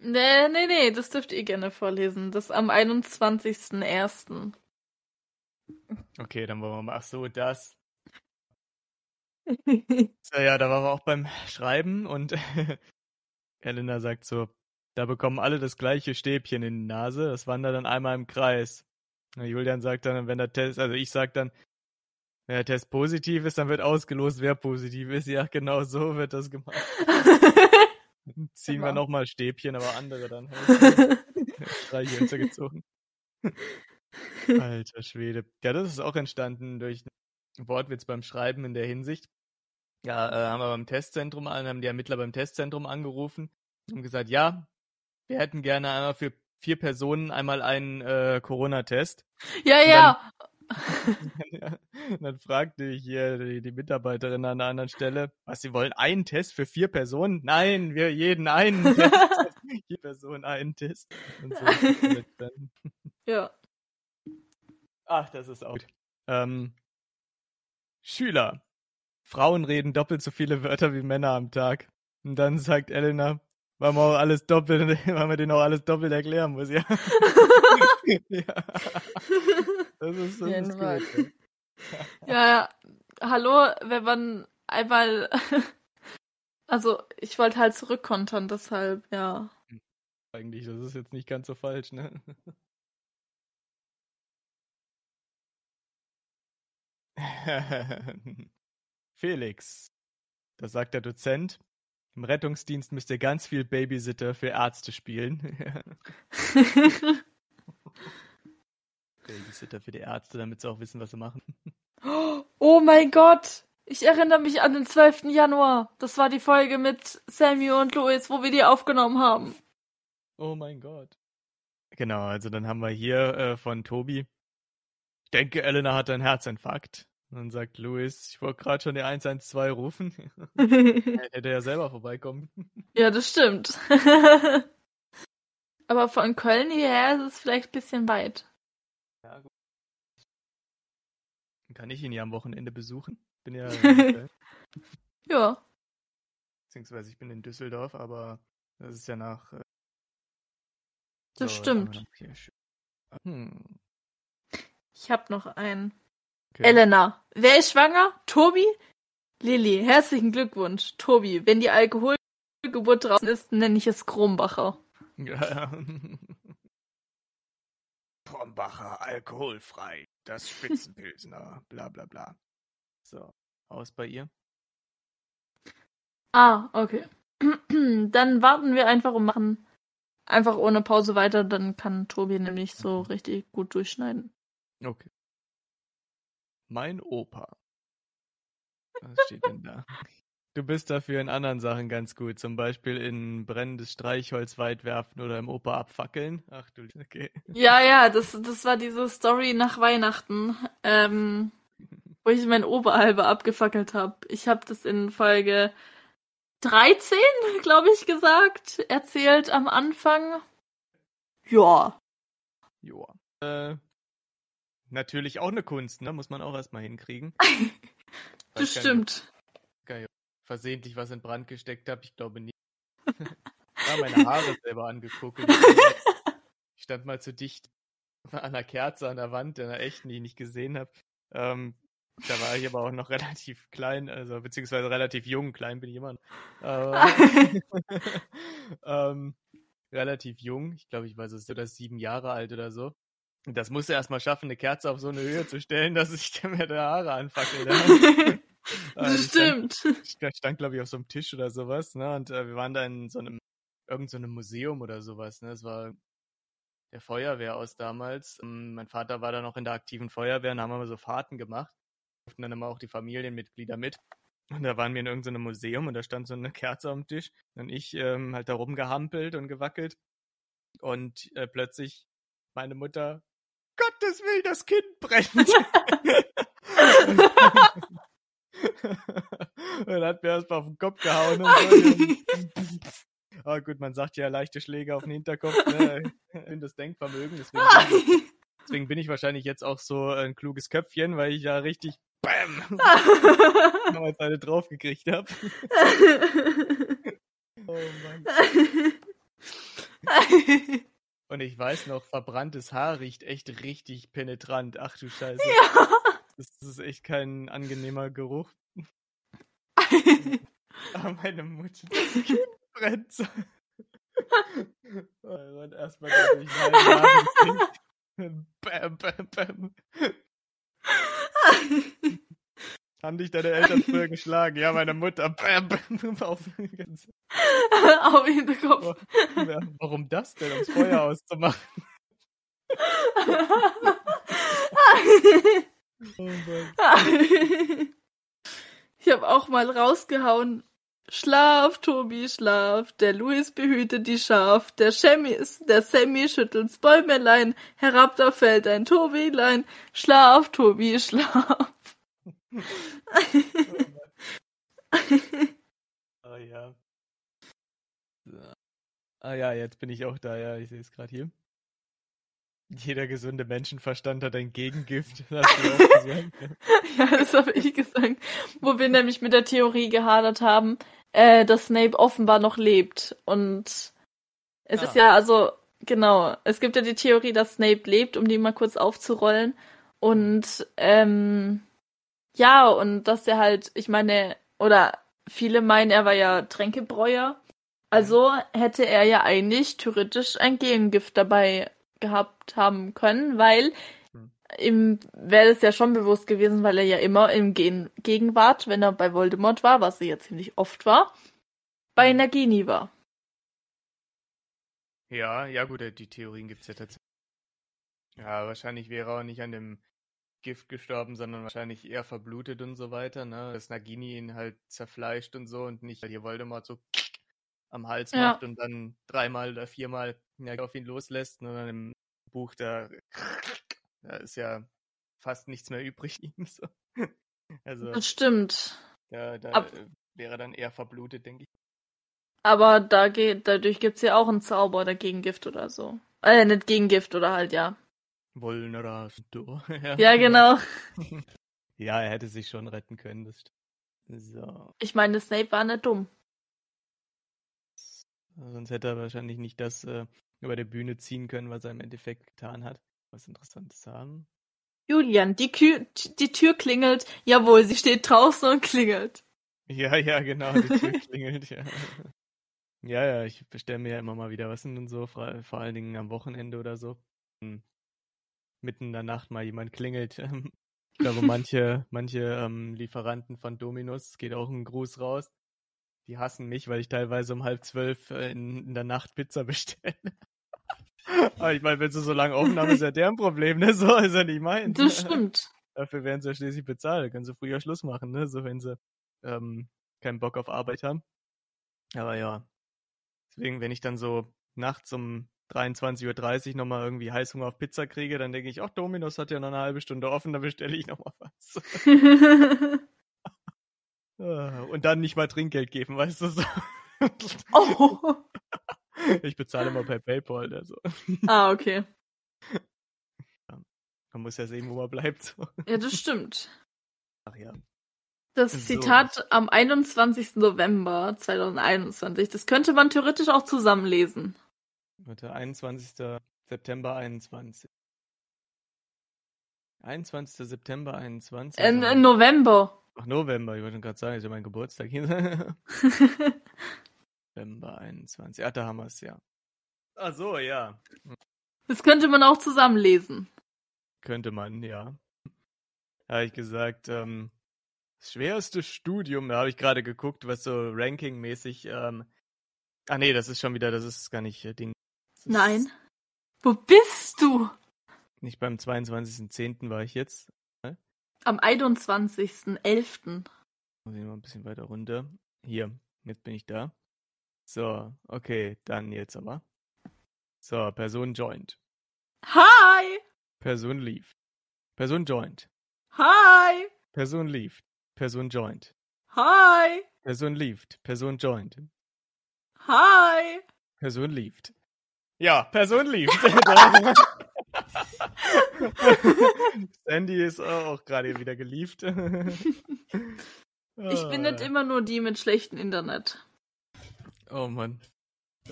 Nee, nee, nee, das dürft ihr gerne vorlesen. Das am 21.01. Okay, dann wollen wir mal. Ach so, das. So, ja, da waren wir auch beim Schreiben und Elena sagt so, da bekommen alle das gleiche Stäbchen in die Nase, das wandert dann einmal im Kreis. Und Julian sagt dann, wenn der Test, also ich sag dann, wenn der Test positiv ist, dann wird ausgelost, wer positiv ist. Ja, genau so wird das gemacht. Ziehen wir Genau. nochmal Stäbchen, aber andere dann halt. Streichhölzer gezogen. Alter Schwede. Ja, das ist auch entstanden durch einen Wortwitz beim Schreiben in der Hinsicht. Ja, äh, haben wir beim Testzentrum haben die Ermittler beim Testzentrum angerufen und gesagt, ja, wir hätten gerne einmal für vier Personen einmal einen äh, Corona-Test. ja, ja. Und dann fragte ich hier die, die Mitarbeiterin an einer anderen Stelle, was sie wollen, einen Test für vier Personen? Nein, wir jeden einen Test. Jede Person einen Test. So. Ja. Ach, das ist auch gut. Ähm, Schüler. Frauen reden doppelt so viele Wörter wie Männer am Tag. Und dann sagt Elena, weil man auch alles doppelt, weil man denen auch alles doppelt erklären muss, ja. ja. Das ist, das ist gut. Ja, ja. Hallo, wenn man einmal. Also, ich wollte halt zurückkontern, deshalb, ja. Eigentlich, das ist jetzt nicht ganz so falsch, ne? Felix, da sagt der Dozent, im Rettungsdienst müsst ihr ganz viel Babysitter für Ärzte spielen. Babysitter für die Ärzte, damit sie auch wissen, was sie machen. Oh mein Gott! Ich erinnere mich an den 12. Januar. Das war die Folge mit Sammy und Louis, wo wir die aufgenommen haben. Oh mein Gott. Genau, also dann haben wir hier äh, von Tobi. Ich denke, Elena hat einen Herzinfarkt. Und dann sagt Louis, ich wollte gerade schon die 112 rufen. Hätte ja selber vorbeikommen. ja, das stimmt. Aber von Köln hierher ist es vielleicht ein bisschen weit. Ja, gut. Dann kann ich ihn ja am Wochenende besuchen. Bin ja Ja. beziehungsweise ich bin in Düsseldorf, aber das ist ja nach. äh, Das so, stimmt. Hm, Ich hab noch einen. okay. Elena. Wer ist schwanger? Tobi? Lilly. Herzlichen Glückwunsch. Tobi, wenn die Alkoholgeburt draußen ist, nenne ich es Krombacher. Ja. Brombacher, alkoholfrei, das Spitzenpilsner, bla bla bla. So, aus bei ihr. Ah, okay. Dann warten wir einfach und machen einfach ohne Pause weiter. Dann kann Tobi nämlich so richtig gut durchschneiden. Okay. Mein Opa. Was steht denn da? Du bist dafür in anderen Sachen ganz gut, zum Beispiel in brennendes Streichholz weit werfen oder im Opa abfackeln. Ach du, okay. Ja, ja, das, das war diese Story nach Weihnachten, ähm, wo ich mein Oberhalbe abgefackelt habe. Ich habe das in Folge 13, glaube ich, gesagt, erzählt am Anfang. Ja. Joa. Äh, natürlich auch eine Kunst, ne? Muss man auch erstmal hinkriegen. Das nicht, stimmt. Versehentlich was in Brand gesteckt habe. Ich glaube nicht. Ich habe meine Haare selber angeguckt. Ich stand mal zu dicht an einer Kerze an der Wand, in einer echten, die ich nicht gesehen habe. Ähm, da war ich aber auch noch relativ klein, also beziehungsweise relativ jung. Klein bin ich immer noch. Aber, ähm, relativ jung. Ich glaube, ich war so oder sieben Jahre alt oder so. Und das musste erst mal schaffen, eine Kerze auf so eine Höhe zu stellen, dass ich mir die Haare anfackelt. Habe. das stand, stimmt. ich stand glaube ich, auf so einem Tisch oder sowas, ne? Und äh, wir waren da in so einem, irgend so einem Museum oder sowas, ne? Es war der Feuerwehr aus damals. Ähm, mein Vater war da noch in der aktiven Feuerwehr und haben wir so Fahrten gemacht. Durften dann immer auch die Familienmitglieder mit. Und da waren wir in irgendeinem Museum und da stand so eine Kerze am Tisch. Und ich ähm, halt da rumgehampelt und gewackelt. Und äh, plötzlich meine Mutter, Gottes Willen, das Kind brennt. und hat mir erst mal auf den Kopf gehauen so. Aber gut, man sagt ja leichte Schläge auf den Hinterkopf, ne? Ich bin das Denkvermögen, deswegen bin, ich, deswegen bin ich wahrscheinlich jetzt auch so ein kluges Köpfchen, weil ich ja richtig BAM! damals eine draufgekriegt habe. Oh Mann. Und ich weiß noch, verbranntes Haar riecht echt richtig penetrant. Ach du Scheiße. ja. Das ist echt kein angenehmer Geruch. Ah, meine Mutter, das Kind brennt so. Oh, und erstmal dadurch Bam, bam, bam. Haben dich deine Eltern früher geschlagen? Ja, meine Mutter. Bam, bam, auf, Auf den Hinterkopf. Ja, warum das denn? Um das Feuer auszumachen. Oh. Ich habe auch mal rausgehauen. Schlaf, Tobi, schlaf. Der Louis behütet die Schaf. Der Sammy, der Sammy schüttelt's Bäumelein. Herab da fällt ein Tobilein. Schlaf, Tobi, schlaf. Oh ja. Ah ja, jetzt bin ich auch da, ja, ich sehe es gerade hier. Jeder gesunde Menschenverstand hat ein Gegengift. Hast du auch gesagt? ja, das habe ich gesagt. Wo wir nämlich mit der Theorie gehadert haben, äh, dass Snape offenbar noch lebt. Und es Ah. ist ja, also, genau, es gibt ja die Theorie, dass Snape lebt, um die mal kurz aufzurollen. Und, ähm, ja, und dass er halt, ich meine, oder viele meinen, er war ja Tränkebreuer. Also hätte er ja eigentlich theoretisch ein Gengift dabei gehabt haben können, weil Hm. ihm wäre es ja schon bewusst gewesen, weil er ja immer im Gen Gegenwart, wenn er bei Voldemort war, was er ja ziemlich oft war, bei Hm. Nagini war. Ja, ja gut, äh, die Theorien gibt's ja tatsächlich. Ja, wahrscheinlich wäre er auch nicht an dem Gift gestorben, sondern wahrscheinlich eher verblutet und so weiter, ne? Dass Nagini ihn halt zerfleischt und so und nicht, weil hier Voldemort so am Hals Ja. macht und dann dreimal oder viermal ja, auf ihn loslässt, sondern im Buch da, da ist ja fast nichts mehr übrig ihm so. Also Das stimmt. da, da Ab- wäre dann eher verblutet, denke ich. Aber da geht, dadurch gibt's ja auch einen Zauber oder Gegengift oder so. Äh, nicht Gegengift oder halt, ja. Vulnerado. Ja, genau. Ja, er hätte sich schon retten können, das stimmt. So. Ich meine, Snape war nicht dumm. Sonst hätte er wahrscheinlich nicht das äh, über der Bühne ziehen können, was er im Endeffekt getan hat. Was Interessantes haben. Julian, die, Kü die Tür klingelt. Jawohl, sie steht draußen und klingelt. Ja, ja, genau, die Tür klingelt, ja. Ja, ja, ich bestelle mir ja immer mal wieder was und so, vor, vor allen Dingen am Wochenende oder so. Hm. Mitten in der Nacht mal jemand klingelt. Ich glaube, manche, manche ähm, Lieferanten von Dominus, geht auch ein Gruß raus. Die hassen mich, weil ich teilweise um halb zwölf äh, in, in der Nacht Pizza bestelle. Aber ich meine, wenn sie so lange offen haben, ist ja deren Problem, ne? So ist ja nicht mein. Das stimmt. Dafür werden sie ja schließlich bezahlt. Können sie früher Schluss machen, ne? So wenn sie ähm, keinen Bock auf Arbeit haben. Aber ja. Deswegen, wenn ich dann so nachts um 23.30 Uhr nochmal irgendwie Heißhunger auf Pizza kriege, dann denke ich, ach, Dominos hat ja noch eine halbe Stunde offen, da bestelle ich nochmal was. Ah, Und dann nicht mal Trinkgeld geben, weißt du so. oh. Ich bezahle immer per PayPal, also. Ah, okay. Man muss ja sehen, wo man bleibt. Ja, das stimmt. Ach ja. Das So. Zitat am 21. November 2021, das könnte man theoretisch auch zusammenlesen. Warte, 21. September 21. 21. September 21. In, in November. Ach, November, ich wollte schon gerade sagen, ist ja mein Geburtstag hier. November 21. Ach, da haben wir es, ja. Ach so, ja. Das könnte man auch zusammenlesen. Könnte man, ja. Habe ich gesagt, ähm, das schwerste Studium, da habe ich gerade geguckt, was so rankingmäßig, ähm, ah nee, das ist schon wieder, das ist gar nicht äh, Ding. Nein. Wo bist du? Nicht beim 22.10. war ich jetzt. Am 21.11. Muss ich mal ein bisschen weiter runter. Hier, jetzt bin ich da. So, okay, dann jetzt aber. So, Person joined. Hi! Person leave. Person joined. Hi! Person leave. Person joined. Hi! Person leaved. Person joined. Hi! Person leaved. Ja, Person leaved. Sandy ist auch gerade wieder gelieft. Ich bin nicht immer nur die mit schlechtem Internet. Oh Mann.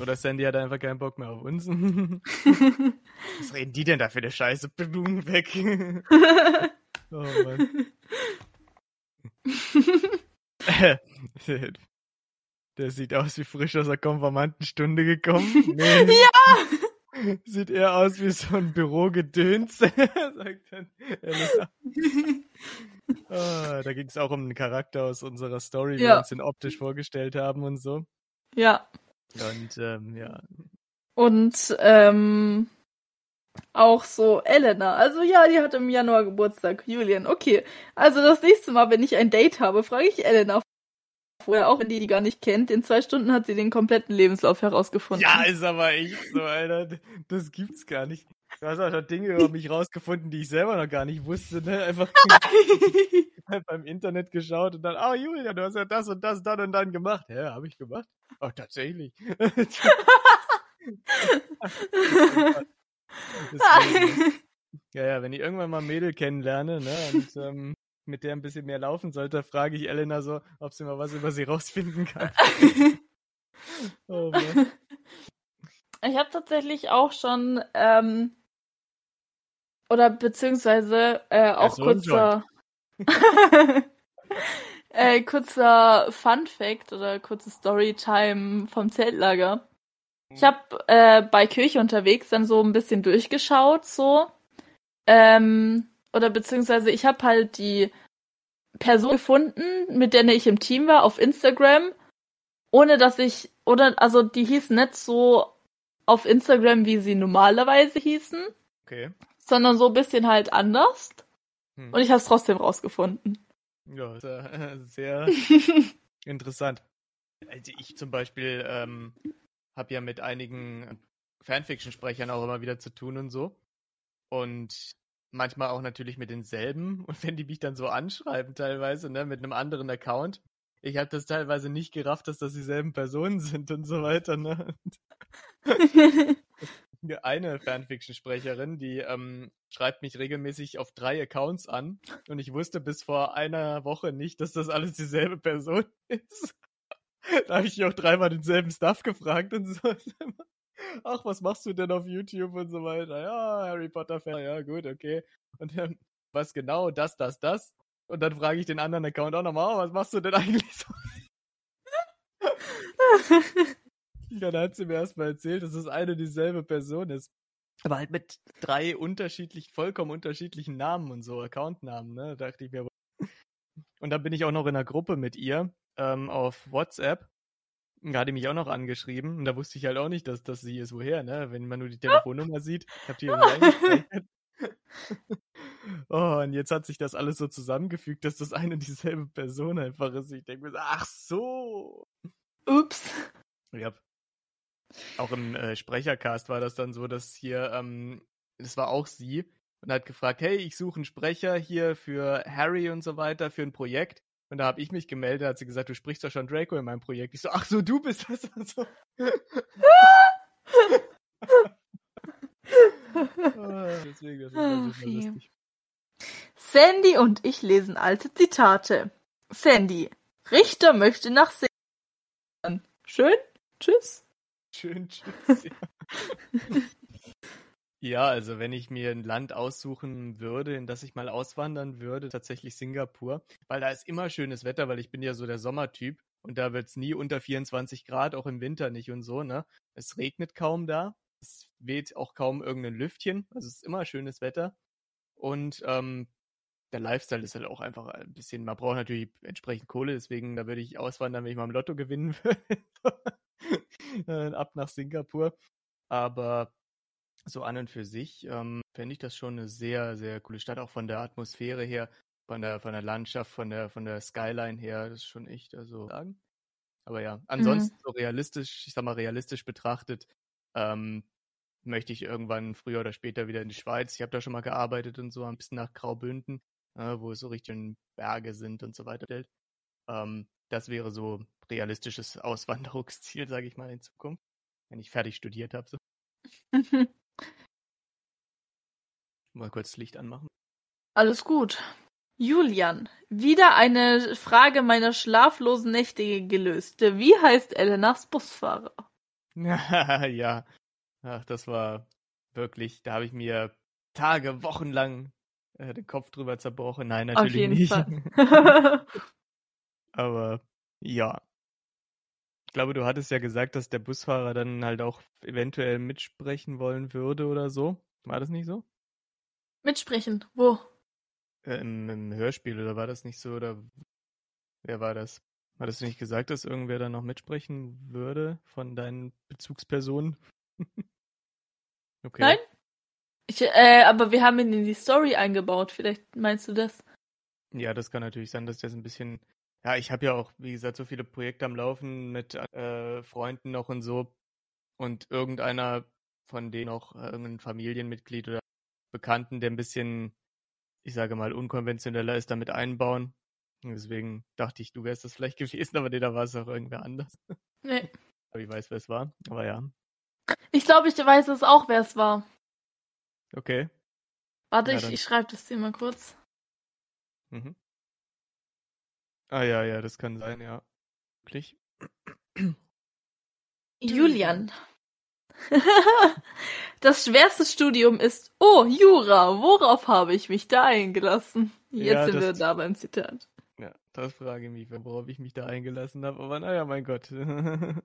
Oder Sandy hat einfach keinen Bock mehr auf uns. Was reden die denn da für eine Scheiße? Blumen weg. oh Mann. Der, sieht aus wie frisch aus der Konfirmandenstunde gekommen. Nee. Ja! Sieht eher aus wie so ein Bürogedöns, sagt dann Elena. Ah, da ging es auch um einen Charakter aus unserer Story, wie wir uns den optisch vorgestellt haben und so. Ja. Und ähm, ja, Und ähm, auch so Elena. Also ja, die hat im Januar Geburtstag. Julian, okay. Also das nächste Mal, wenn ich ein Date habe, frage ich Elena vorher, auch wenn die die gar nicht kennt. In zwei Stunden hat sie den kompletten Lebenslauf herausgefunden. Ja, ist aber echt so, Alter. Das gibt's gar nicht. Du hast auch Dinge über mich rausgefunden, die ich selber noch gar nicht wusste, ne? Einfach beim Internet geschaut und dann, ah, Julia, du hast ja das und das dann und dann gemacht. Ja, habe ich gemacht. Oh, tatsächlich. Deswegen, ja, ja, wenn ich irgendwann mal Mädel kennenlerne, ne, und ähm, mit der ein bisschen mehr laufen sollte, frage ich Elena so, ob sie mal was über sie rausfinden kann. Oh, Mann. Ich habe tatsächlich auch schon, ähm, oder beziehungsweise äh, auch so ein kurzer, äh, kurzer Fun Fact oder kurze Storytime vom Zeltlager. Ich habe äh, bei Kirche unterwegs dann so ein bisschen durchgeschaut, so. Ähm, oder beziehungsweise ich habe halt die Person gefunden, mit der ich im Team war, auf Instagram, ohne dass ich, oder, also die hieß nicht so auf Instagram, wie sie normalerweise hießen, Okay. sondern so ein bisschen halt anders. Hm. Und ich habe es trotzdem rausgefunden. Ja, äh, sehr interessant. Also ich zum Beispiel ähm, habe ja mit einigen Fanfiction-Sprechern auch immer wieder zu tun und so. Und manchmal auch natürlich mit denselben. Und wenn die mich dann so anschreiben teilweise, ne, mit einem anderen Account, ich habe das teilweise nicht gerafft, dass das dieselben Personen sind und so weiter, ne. Eine Fanfiction-Sprecherin, die ähm, schreibt mich regelmäßig auf drei Accounts an und ich wusste bis vor einer Woche nicht, dass das alles dieselbe Person ist. Da habe ich auch dreimal denselben Stuff gefragt und so. Ach, was machst du denn auf YouTube und so weiter? Ja, Harry Potter Fan. Ja, gut, okay. Und ähm, was genau? Das, das, das. Und dann frage ich den anderen Account auch nochmal, oh, was machst du denn eigentlich so? Dann hat sie mir erstmal erzählt, dass es eine dieselbe Person ist. Aber halt mit drei unterschiedlich, vollkommen unterschiedlichen Namen und so, Accountnamen, ne? Da dachte ich mir. Und dann bin ich auch noch in einer Gruppe mit ihr ähm, auf WhatsApp. Da hat die mich auch noch angeschrieben. Und da wusste ich halt auch nicht, dass das sie ist. Woher, ne? Wenn man nur die Telefonnummer sieht. Ich hab die irgendwie. Oh, und jetzt hat sich das alles so zusammengefügt, dass das eine und dieselbe Person einfach ist. Ich denke mir so, ach so. Ups. Ja. Auch im äh, Sprechercast war das dann so, dass hier, ähm, das war auch sie und hat gefragt, hey, ich suche einen Sprecher hier für Harry und so weiter, für ein Projekt. Und da habe ich mich gemeldet, hat sie gesagt, du sprichst doch schon Draco in meinem Projekt. Ich so, ach so, du bist das. Und so. Ah, Deswegen, das ist immer super Okay. lustig. Sandy und ich lesen alte Zitate. Sandy. Richter möchte nach Sehen. Schön. Tschüss. Schön, tschüss. Ja. ja, also wenn ich mir ein Land aussuchen würde, in das ich mal auswandern würde, tatsächlich Singapur, weil da ist immer schönes Wetter, weil ich bin ja so der Sommertyp und da wird's nie unter 24 Grad, auch im Winter nicht und so, ne? Es regnet kaum da, es weht auch kaum irgendein Lüftchen, also es ist immer schönes Wetter und ähm, der Lifestyle ist halt auch einfach ein bisschen, man braucht natürlich entsprechend Kohle, deswegen da würde ich auswandern, wenn ich mal im Lotto gewinnen würde. Äh, Ab nach Singapur. Aber so an und für sich ähm, fände ich das schon eine sehr, sehr coole Stadt, auch von der Atmosphäre her, von der, von der Landschaft, von der, von der Skyline her, das ist schon echt, also sagen. Aber ja, ansonsten so realistisch, ich sag mal realistisch betrachtet, ähm, möchte ich irgendwann früher oder später wieder in die Schweiz. Ich habe da schon mal gearbeitet und so, ein bisschen nach Graubünden, äh, wo es so richtig Berge sind und so weiter. Ähm, das wäre so realistisches Auswanderungsziel, sage ich mal, in Zukunft, wenn ich fertig studiert habe. So. Mal kurz das Licht anmachen. Alles gut. Julian, wieder eine Frage meiner schlaflosen Nächte gelöst. Wie heißt Elenas Busfahrer? ja, ach, das war wirklich, da habe ich mir Tage, Wochen lang äh, den Kopf drüber zerbrochen. Nein, Auf natürlich jeden nicht. Fall. Aber Ja. Ich glaube, du hattest ja gesagt, dass der Busfahrer dann halt auch eventuell mitsprechen wollen würde oder so. War das nicht so? Mitsprechen. Wo? Äh, im, Im Hörspiel, oder war das nicht so? Oder wer war das? Hattest du nicht gesagt, dass irgendwer da noch mitsprechen würde von deinen Bezugspersonen? okay. Nein? Ich, äh, aber wir haben ihn in die Story eingebaut. Vielleicht meinst du das? Ja, das kann natürlich sein, dass das ein bisschen. Ja, ich habe ja auch, wie gesagt, so viele Projekte am Laufen mit äh, Freunden noch und so. Und irgendeiner von denen auch äh, irgendein Familienmitglied oder Bekannten, der ein bisschen, ich sage mal, unkonventioneller ist, damit einbauen. Deswegen dachte ich, du wärst das vielleicht gewesen, aber nee, da war es auch irgendwer anders. Nee. Aber ich weiß, wer es war. Aber ja. Ich glaube, ich weiß es auch, wer es war. Okay. Warte, ja, ich, ich schreibe das dir mal kurz. Mhm. Ah ja, ja, das kann sein, ja. Wirklich? Julian. das schwerste Studium ist, oh, Jura, worauf habe ich mich da eingelassen? Jetzt ja, sind wir da beim Zitat. Ja, das frage ich mich, worauf ich mich da eingelassen habe, aber naja, mein Gott.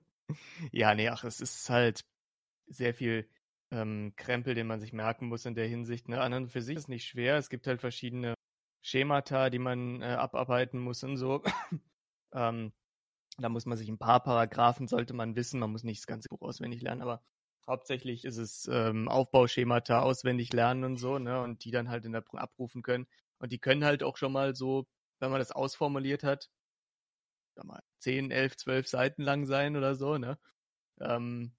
ja, nee, ach, es ist halt sehr viel ähm, Krempel, den man sich merken muss in der Hinsicht. Ne? An und für sich ist nicht schwer. Es gibt halt verschiedene Schemata, die man äh, abarbeiten muss und so. ähm, da muss man sich ein paar Paragraphen sollte man wissen. Man muss nicht das ganze Buch auswendig lernen, aber hauptsächlich ist es ähm, Aufbauschemata auswendig lernen und so, ne? Und die dann halt in der abrufen können. Und die können halt auch schon mal so, wenn man das ausformuliert hat, sag mal, 10, 11, 12 Seiten lang sein oder so, ne? Ähm,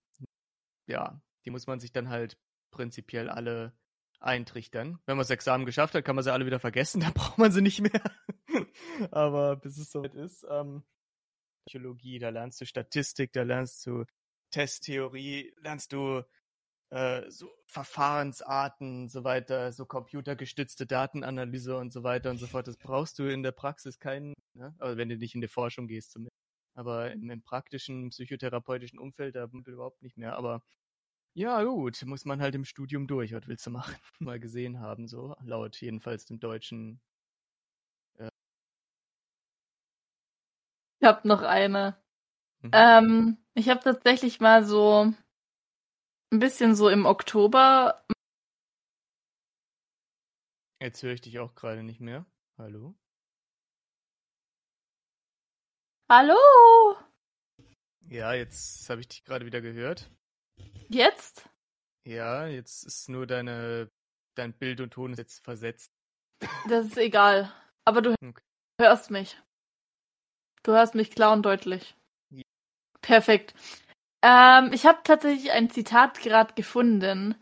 ja, die muss man sich dann halt prinzipiell alle eintrichtern. Wenn man das Examen geschafft hat, kann man sie alle wieder vergessen, dann braucht man sie nicht mehr. Aber bis es soweit ist, ähm, Psychologie, da lernst du Statistik, da lernst du Testtheorie, lernst du äh, so Verfahrensarten so weiter, so computergestützte Datenanalyse und so weiter und so fort. Das brauchst du in der Praxis keinen, ne? aber wenn du nicht in die Forschung gehst zumindest. Aber im, im praktischen, psychotherapeutischen Umfeld, da überhaupt nicht mehr. Aber ja, gut, muss man halt im Studium durch, was willst du machen? Mal gesehen haben, so, laut jedenfalls dem deutschen. Äh ich hab noch eine. Mhm. Ähm, ich habe tatsächlich mal so ein bisschen so im Oktober. Jetzt höre ich dich auch gerade nicht mehr. Hallo? Hallo? Ja, jetzt habe ich dich gerade wieder gehört. Jetzt? Ja, jetzt ist nur deine, dein Bild und Ton ist jetzt versetzt. Das ist egal. Aber du okay. hörst mich. Du hörst mich klar und deutlich. Ja. Perfekt. Ähm, ich habe tatsächlich ein Zitat gerade gefunden.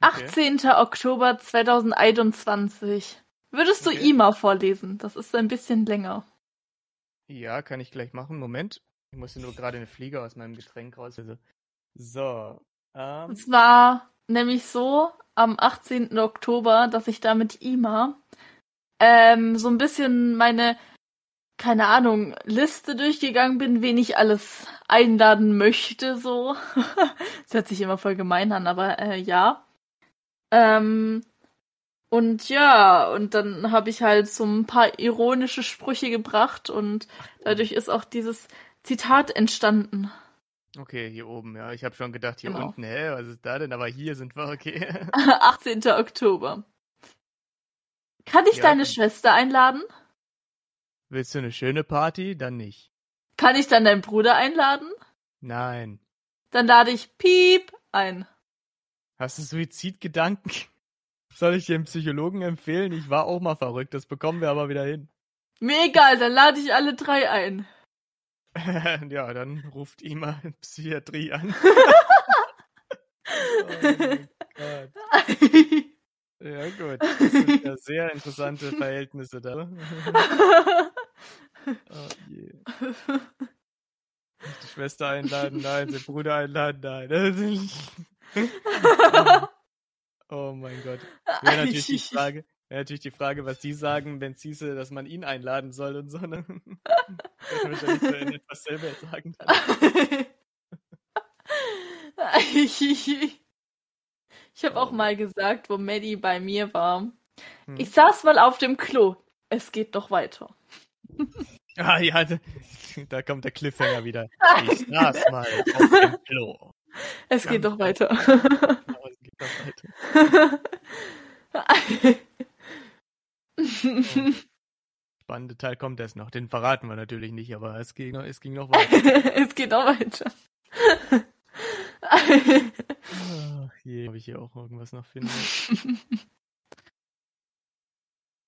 Okay. 18. Oktober 2021. Würdest du okay. IMA vorlesen? Das ist ein bisschen länger. Ja, kann ich gleich machen. Moment. Ich muss nur gerade eine Fliege aus meinem Getränk raus. Also, so. Ähm. Es war nämlich so am 18. Oktober, dass ich da mit IMA ähm, so ein bisschen meine, keine Ahnung, Liste durchgegangen bin, wen ich alles einladen möchte, so. das hört sich immer voll gemein an, aber äh, ja. Ähm, und ja, und dann habe ich halt so ein paar ironische Sprüche gebracht und dadurch ist auch dieses Zitat entstanden. Okay, hier oben, ja. Ich habe schon gedacht, hier genau. unten, hä, was ist da denn? Aber hier sind wir, okay. 18. Oktober. Kann ich ja, deine komm. Schwester einladen? Willst du eine schöne Party? Dann nicht. Kann ich dann deinen Bruder einladen? Nein. Dann lade ich Piep ein. Hast du Suizidgedanken? Soll ich dir einen Psychologen empfehlen? Ich war auch mal verrückt, das bekommen wir aber wieder hin. Mir egal, dann lade ich alle drei ein. ja, dann ruft ihn mal Psychiatrie an. oh ja gut, das sind ja sehr interessante Verhältnisse da. oh je. Die Schwester einladen, nein. Den Bruder einladen, nein. oh mein Gott. Wäre natürlich die Frage, wäre natürlich die Frage, was die sagen, wenn es hieße, dass man ihn einladen soll und so. Ne? Wahrscheinlich so etwas selber sagen. ich habe auch mal gesagt, wo Maddie bei mir war. Hm. Ich saß mal auf dem Klo. Es geht doch weiter. Ah ja, da, kommt der Cliffhanger wieder. Ich saß mal auf dem Klo. Es geht doch weiter. Aber es geht noch weiter. Spannende Teil kommt erst noch. Den verraten wir natürlich nicht, aber es ging noch, es ging noch weiter. es geht noch weiter. Ach je, ob ich hier auch irgendwas noch finde.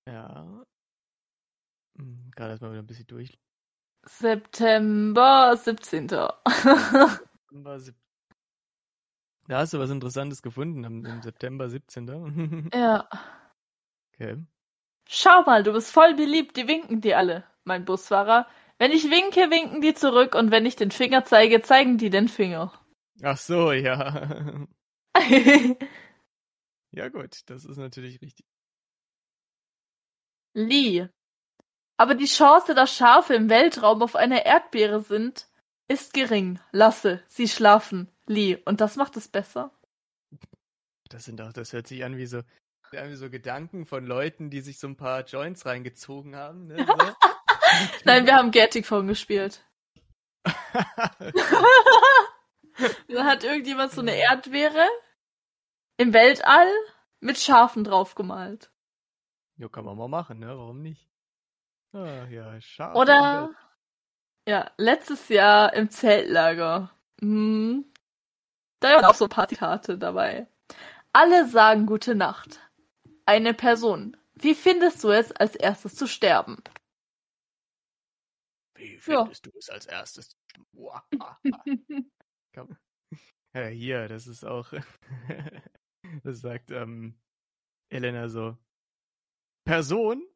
Ja. Hm, Gerade erstmal wieder ein bisschen durch. September 17. September sieb- Da hast du was Interessantes gefunden am, im September 17. ja. okay. Schau mal, du bist voll beliebt, die winken dir alle, mein Busfahrer. Wenn ich winke, winken die zurück und wenn ich den Finger zeige, zeigen die den Finger. Ach so, ja. Ja gut, das ist natürlich richtig. Lee. Aber die Chance, dass Schafe im Weltraum auf einer Erdbeere sind, ist gering. Lasse, sie schlafen. Lee. Und das macht es besser? Das sind auch, das hört sich an wie so, wie so Gedanken von Leuten, die sich so ein paar Joints reingezogen haben. Ne? So. Nein, wir haben Gertig von gespielt. Da hat irgendjemand so eine Erdbeere im Weltall mit Schafen draufgemalt. ja, kann man mal machen, ne? Warum nicht? Ah, ja, schade. Oder ja, letztes Jahr im Zeltlager. Hm. Da waren auch so ein paar Zitate dabei. Alle sagen gute Nacht. Eine Person. Wie findest du es, als erstes zu sterben? Wie Ja. findest du es als erstes? Boah. Komm. Ja, hier, das ist auch. das sagt ähm, Elena so. Person?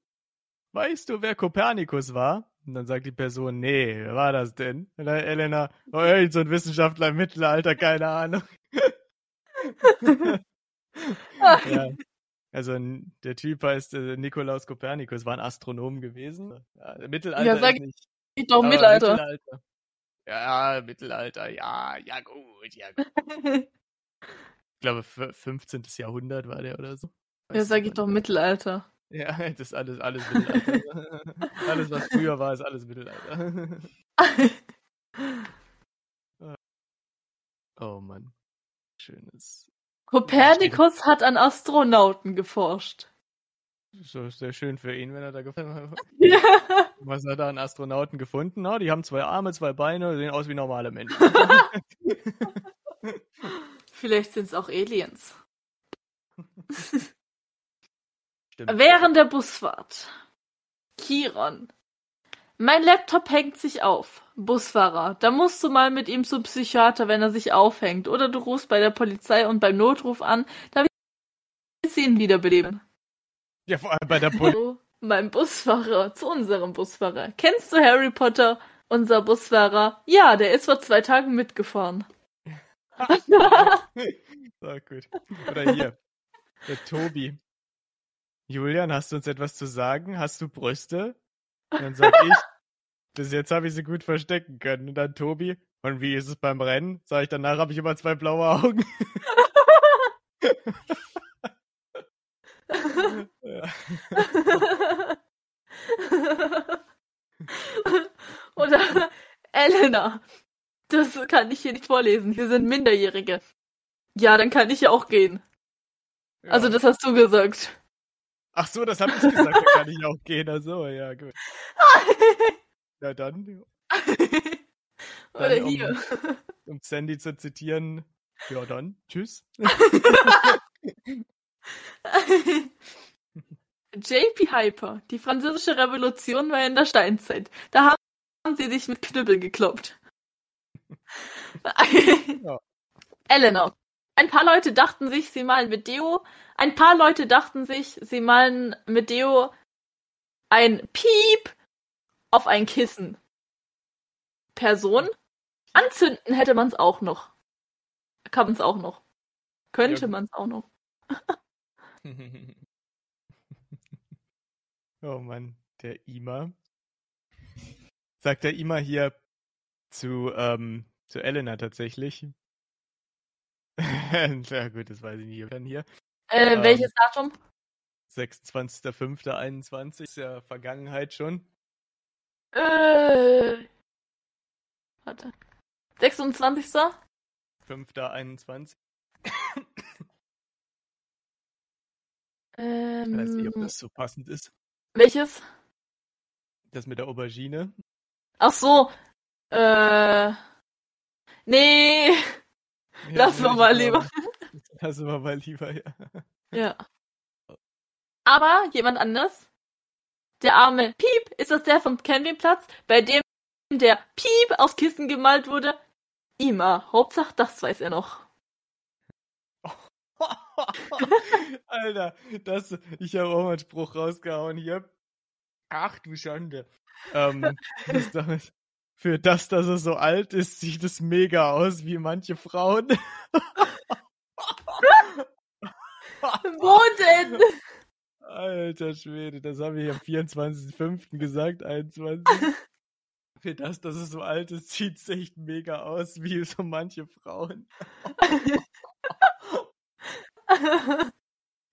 Weißt du, wer Kopernikus war? Und dann sagt die Person, nee, wer war das denn? Und dann Elena, oh, irgend so ein Wissenschaftler im Mittelalter, keine Ahnung. ja. Also der Typ heißt äh, Nikolaus Kopernikus, war ein Astronom gewesen. Ja, Mittelalter Ja, sag nicht. Geht doch Mittelalter. Mittelalter. Ja, Mittelalter, ja, ja gut, ja gut. Ich glaube, f- 15. Jahrhundert war der oder so. ja, Weiß sag ich ich doch. Mittelalter. Ja, das ist alles, alles Mittelalter. alles, was früher war, ist alles Mittelalter. oh Mann. Schönes. Kopernikus hat an Astronauten geforscht. So ist sehr schön für ihn, wenn er da gefallen hat. Ja. Was hat er an Astronauten gefunden? Na, die haben zwei Arme, zwei Beine, sehen aus wie normale Menschen. Vielleicht sind es auch Aliens. Stimmt. Während der Busfahrt. Kiron. Mein Laptop hängt sich auf. Busfahrer. Da musst du mal mit ihm zum Psychiater, wenn er sich aufhängt. Oder du rufst bei der Polizei und beim Notruf an, damit sie ihn wiederbeleben. Ja, vor allem bei der Polizei. Zu meinem Busfahrer, zu unserem Busfahrer. Kennst du Harry Potter, unser Busfahrer? Ja, der ist vor zwei Tagen mitgefahren. so, gut. Oder hier. Der Tobi. Julian, hast du uns etwas zu sagen? Hast du Brüste? Und dann sag ich, bis jetzt habe ich sie gut verstecken können. Und dann Tobi, und wie ist es beim Rennen? Sag ich, danach habe ich immer zwei blaue Augen. Oder Elena. Das kann ich hier nicht vorlesen. Wir sind Minderjährige. Ja, dann kann ich ja auch gehen. Also Ja. das hast du gesagt. Ach so, das habe ich gesagt, da kann ich auch gehen. Ach so, ja, gut. Na dann, Oder Dann, um- hier. um Sandy zu zitieren, ja dann, tschüss. JP Hyper. Die französische Revolution war in der Steinzeit. Da haben sie sich mit Knüppel gekloppt. Ja. Eleanor. Ein paar Leute dachten sich, sie malen mit Deo. Ein paar Leute dachten sich, sie malen mit Deo ein Piep auf ein Kissen. Person? Anzünden hätte man es auch noch. Kann man es auch noch. Könnte Ja. man es auch noch. oh Mann, der Ima. Sagt der Ima hier zu, ähm, zu Elena tatsächlich. ja gut, das weiß ich nicht. Dann hier. Äh, Ähm. welches Datum? 26.05.21 ist ja Vergangenheit schon. Äh. Warte. 26. 5.21. Ähm, Ich weiß nicht, ob das so passend ist. welches? Das mit der Aubergine. Ach so. Äh. Nee. Lass Ja, wir mal lieber. glaube, Lassen wir mal lieber, ja. Ja. Aber jemand anders? Der arme Piep, ist das der vom Campingplatz, bei dem der Piep aufs Kissen gemalt wurde? Ima, Hauptsache das weiß er noch. Alter, das, ich habe auch mal einen Spruch rausgehauen hier. Ach du Schande. Ähm, das für das, dass er so alt ist, sieht es mega aus wie manche Frauen. Wo denn? Alter Schwede, das habe ich am 24.05. gesagt, 21. Für das, dass es so alt ist, sieht es echt mega aus wie so manche Frauen.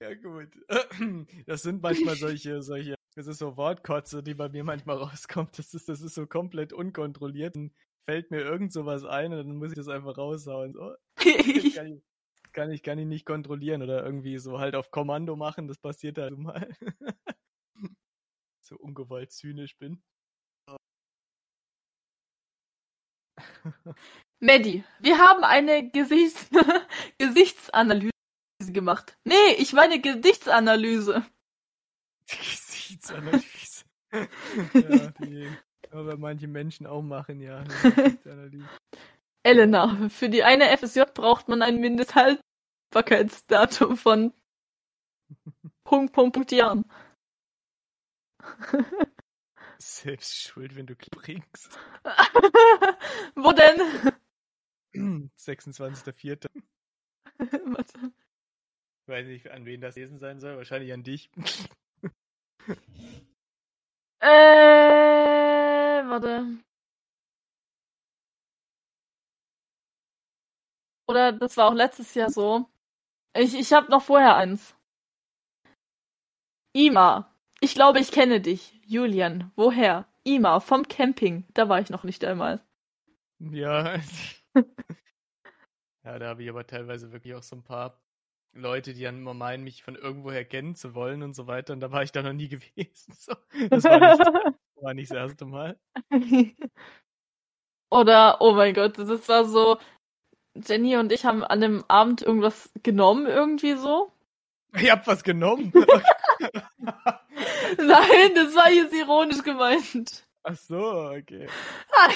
Ja, gut. Das sind manchmal solche, solche, das ist so Wortkotze, die bei mir manchmal rauskommt. Das ist, das ist so komplett unkontrolliert. Dann fällt mir irgend sowas ein und dann muss ich das einfach raushauen. So, das kann ich, kann ich, kann ich nicht kontrollieren oder irgendwie so halt auf Kommando machen. Das passiert halt mal. so ungewollt zynisch bin. Maddie, wir haben eine Gesichts Gesichtsanalyse gemacht. Nee, ich meine Gesichtsanalyse. Gesichtsanalyse. ja, die aber manche Menschen auch machen, ja. Elena, für die eine FSJ braucht man ein Mindesthaltbarkeitsdatum von Punkt, Punkt, Punkt Jahren. Selbst schuld, wenn du bringst. Wo denn? 26.04. Warte. Ich weiß nicht, an wen das lesen sein soll. Wahrscheinlich an dich. Äh, warte. Oder das war auch letztes Jahr so. Ich, ich habe noch vorher eins. Ima. Ich glaube, ich kenne dich. Julian. Woher? Ima. Vom Camping. Da war ich noch nicht einmal. ja. ja, da habe ich aber teilweise wirklich auch so ein paar Leute, die dann immer meinen, mich von irgendwoher kennen zu wollen und so weiter. Und da war ich da noch nie gewesen. So. Das war nicht, war nicht das erste Mal. Oder, oh mein Gott, das war so. Jenny und ich haben an dem Abend irgendwas genommen, irgendwie so. Ich hab was genommen. Nein, das war jetzt ironisch gemeint. Ach so, okay.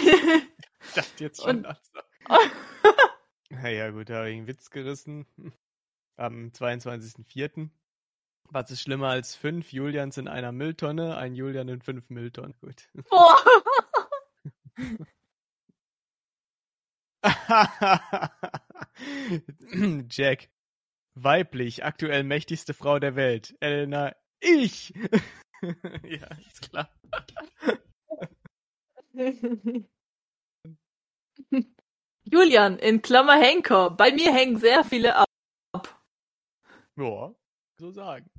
Ich dachte jetzt schon. Und- also. Naja, gut, da habe ich einen Witz gerissen. Am 22.04. Was ist schlimmer als fünf Julians in einer Mülltonne? Ein Julian in fünf Mülltonnen. Gut. Boah. Jack. Weiblich, aktuell mächtigste Frau der Welt. Elena, ich. ja, ist klar. Julian, in Klammer Henker. Bei mir hängen sehr viele ab. Ja, so sagen.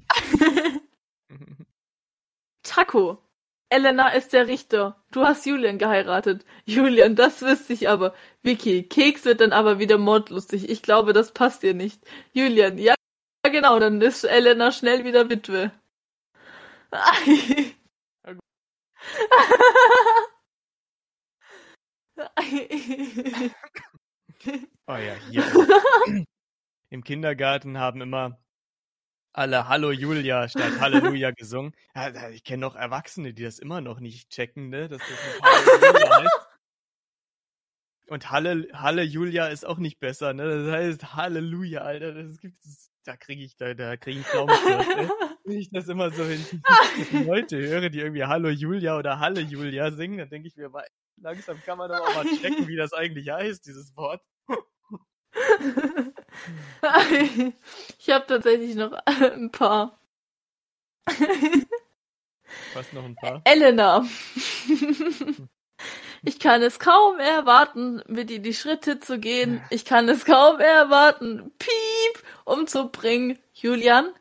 Taco. Elena ist der Richter. Du hast Julian geheiratet. Julian, das wüsste ich aber. Vicky, Keks wird dann aber wieder mordlustig. Ich glaube, das passt dir nicht. Julian, ja, genau, dann ist Elena schnell wieder Witwe. Oh ja, hier. Im Kindergarten haben immer alle Hallo Julia statt Halleluja gesungen. Ja, ich kenne noch Erwachsene, die das immer noch nicht checken, ne? Dass das Halleluja heißt. Und Halle, Halle Julia ist auch nicht besser, ne? Das heißt Halleluja, Alter. Das gibt da kriege ich, da, da kriege ich Pflaumenschmerz, ey. Wenn ich das immer so, die Leute höre, die irgendwie Hallo Julia oder Halle Julia singen, dann denke ich mir, langsam kann man doch auch mal checken, wie das eigentlich heißt, dieses Wort. ich habe tatsächlich noch ein paar. Fast noch ein paar. Elena. Ich kann es kaum erwarten, mit dir die Schritte zu gehen. Ich kann es kaum erwarten, Piep, umzubringen. Julian.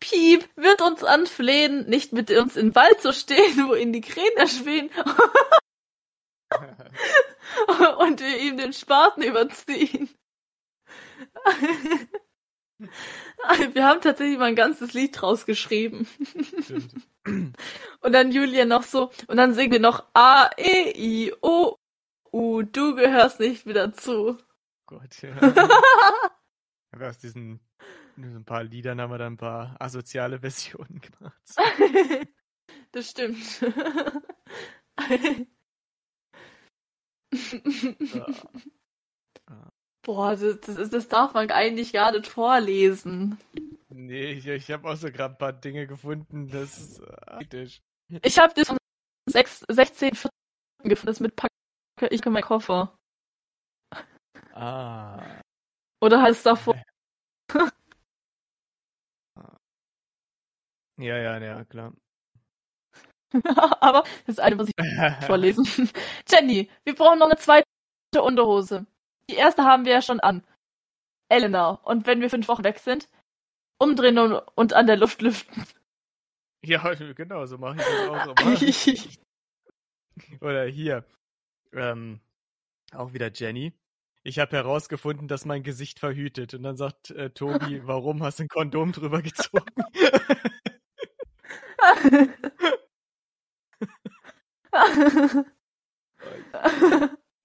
Piep wird uns anflehen, nicht mit uns in den Wald zu stehen, wo ihn die Krähen erschwehen und wir ihm den Spaten überziehen. Wir haben tatsächlich mal ein ganzes Lied draus geschrieben. Stimmt. Und dann Julia noch so, und dann singen wir noch A, E, I, O, U, du gehörst nicht wieder zu. Gott, ja. Aber aus diesen ein paar Liedern haben wir dann ein paar asoziale Versionen gemacht. Das stimmt. Ja. Boah, das, das, ist- das darf man eigentlich gar nicht vorlesen. Nee, ich, ich habe auch so gerade ein paar Dinge gefunden, das ist äh, kritisch. Ich habe das am 6, 16. gefunden, das mit Packe ich in meinen Koffer. Ah. Oder heißt es davor? Ja, ja, ja, klar. Aber das eine muss ich vorlesen. Jenny, wir brauchen noch eine zweite Unterhose. Die erste haben wir ja schon an. Elena, und wenn wir fünf Wochen weg sind, umdrehen und, und an der Luft lüften. Ja, genau, so mache ich das auch immer. Oder hier. Ähm, auch wieder Jenny. Ich habe herausgefunden, dass mein Gesicht verhütet. Und dann sagt äh, Tobi, warum hast du ein Kondom drüber gezogen?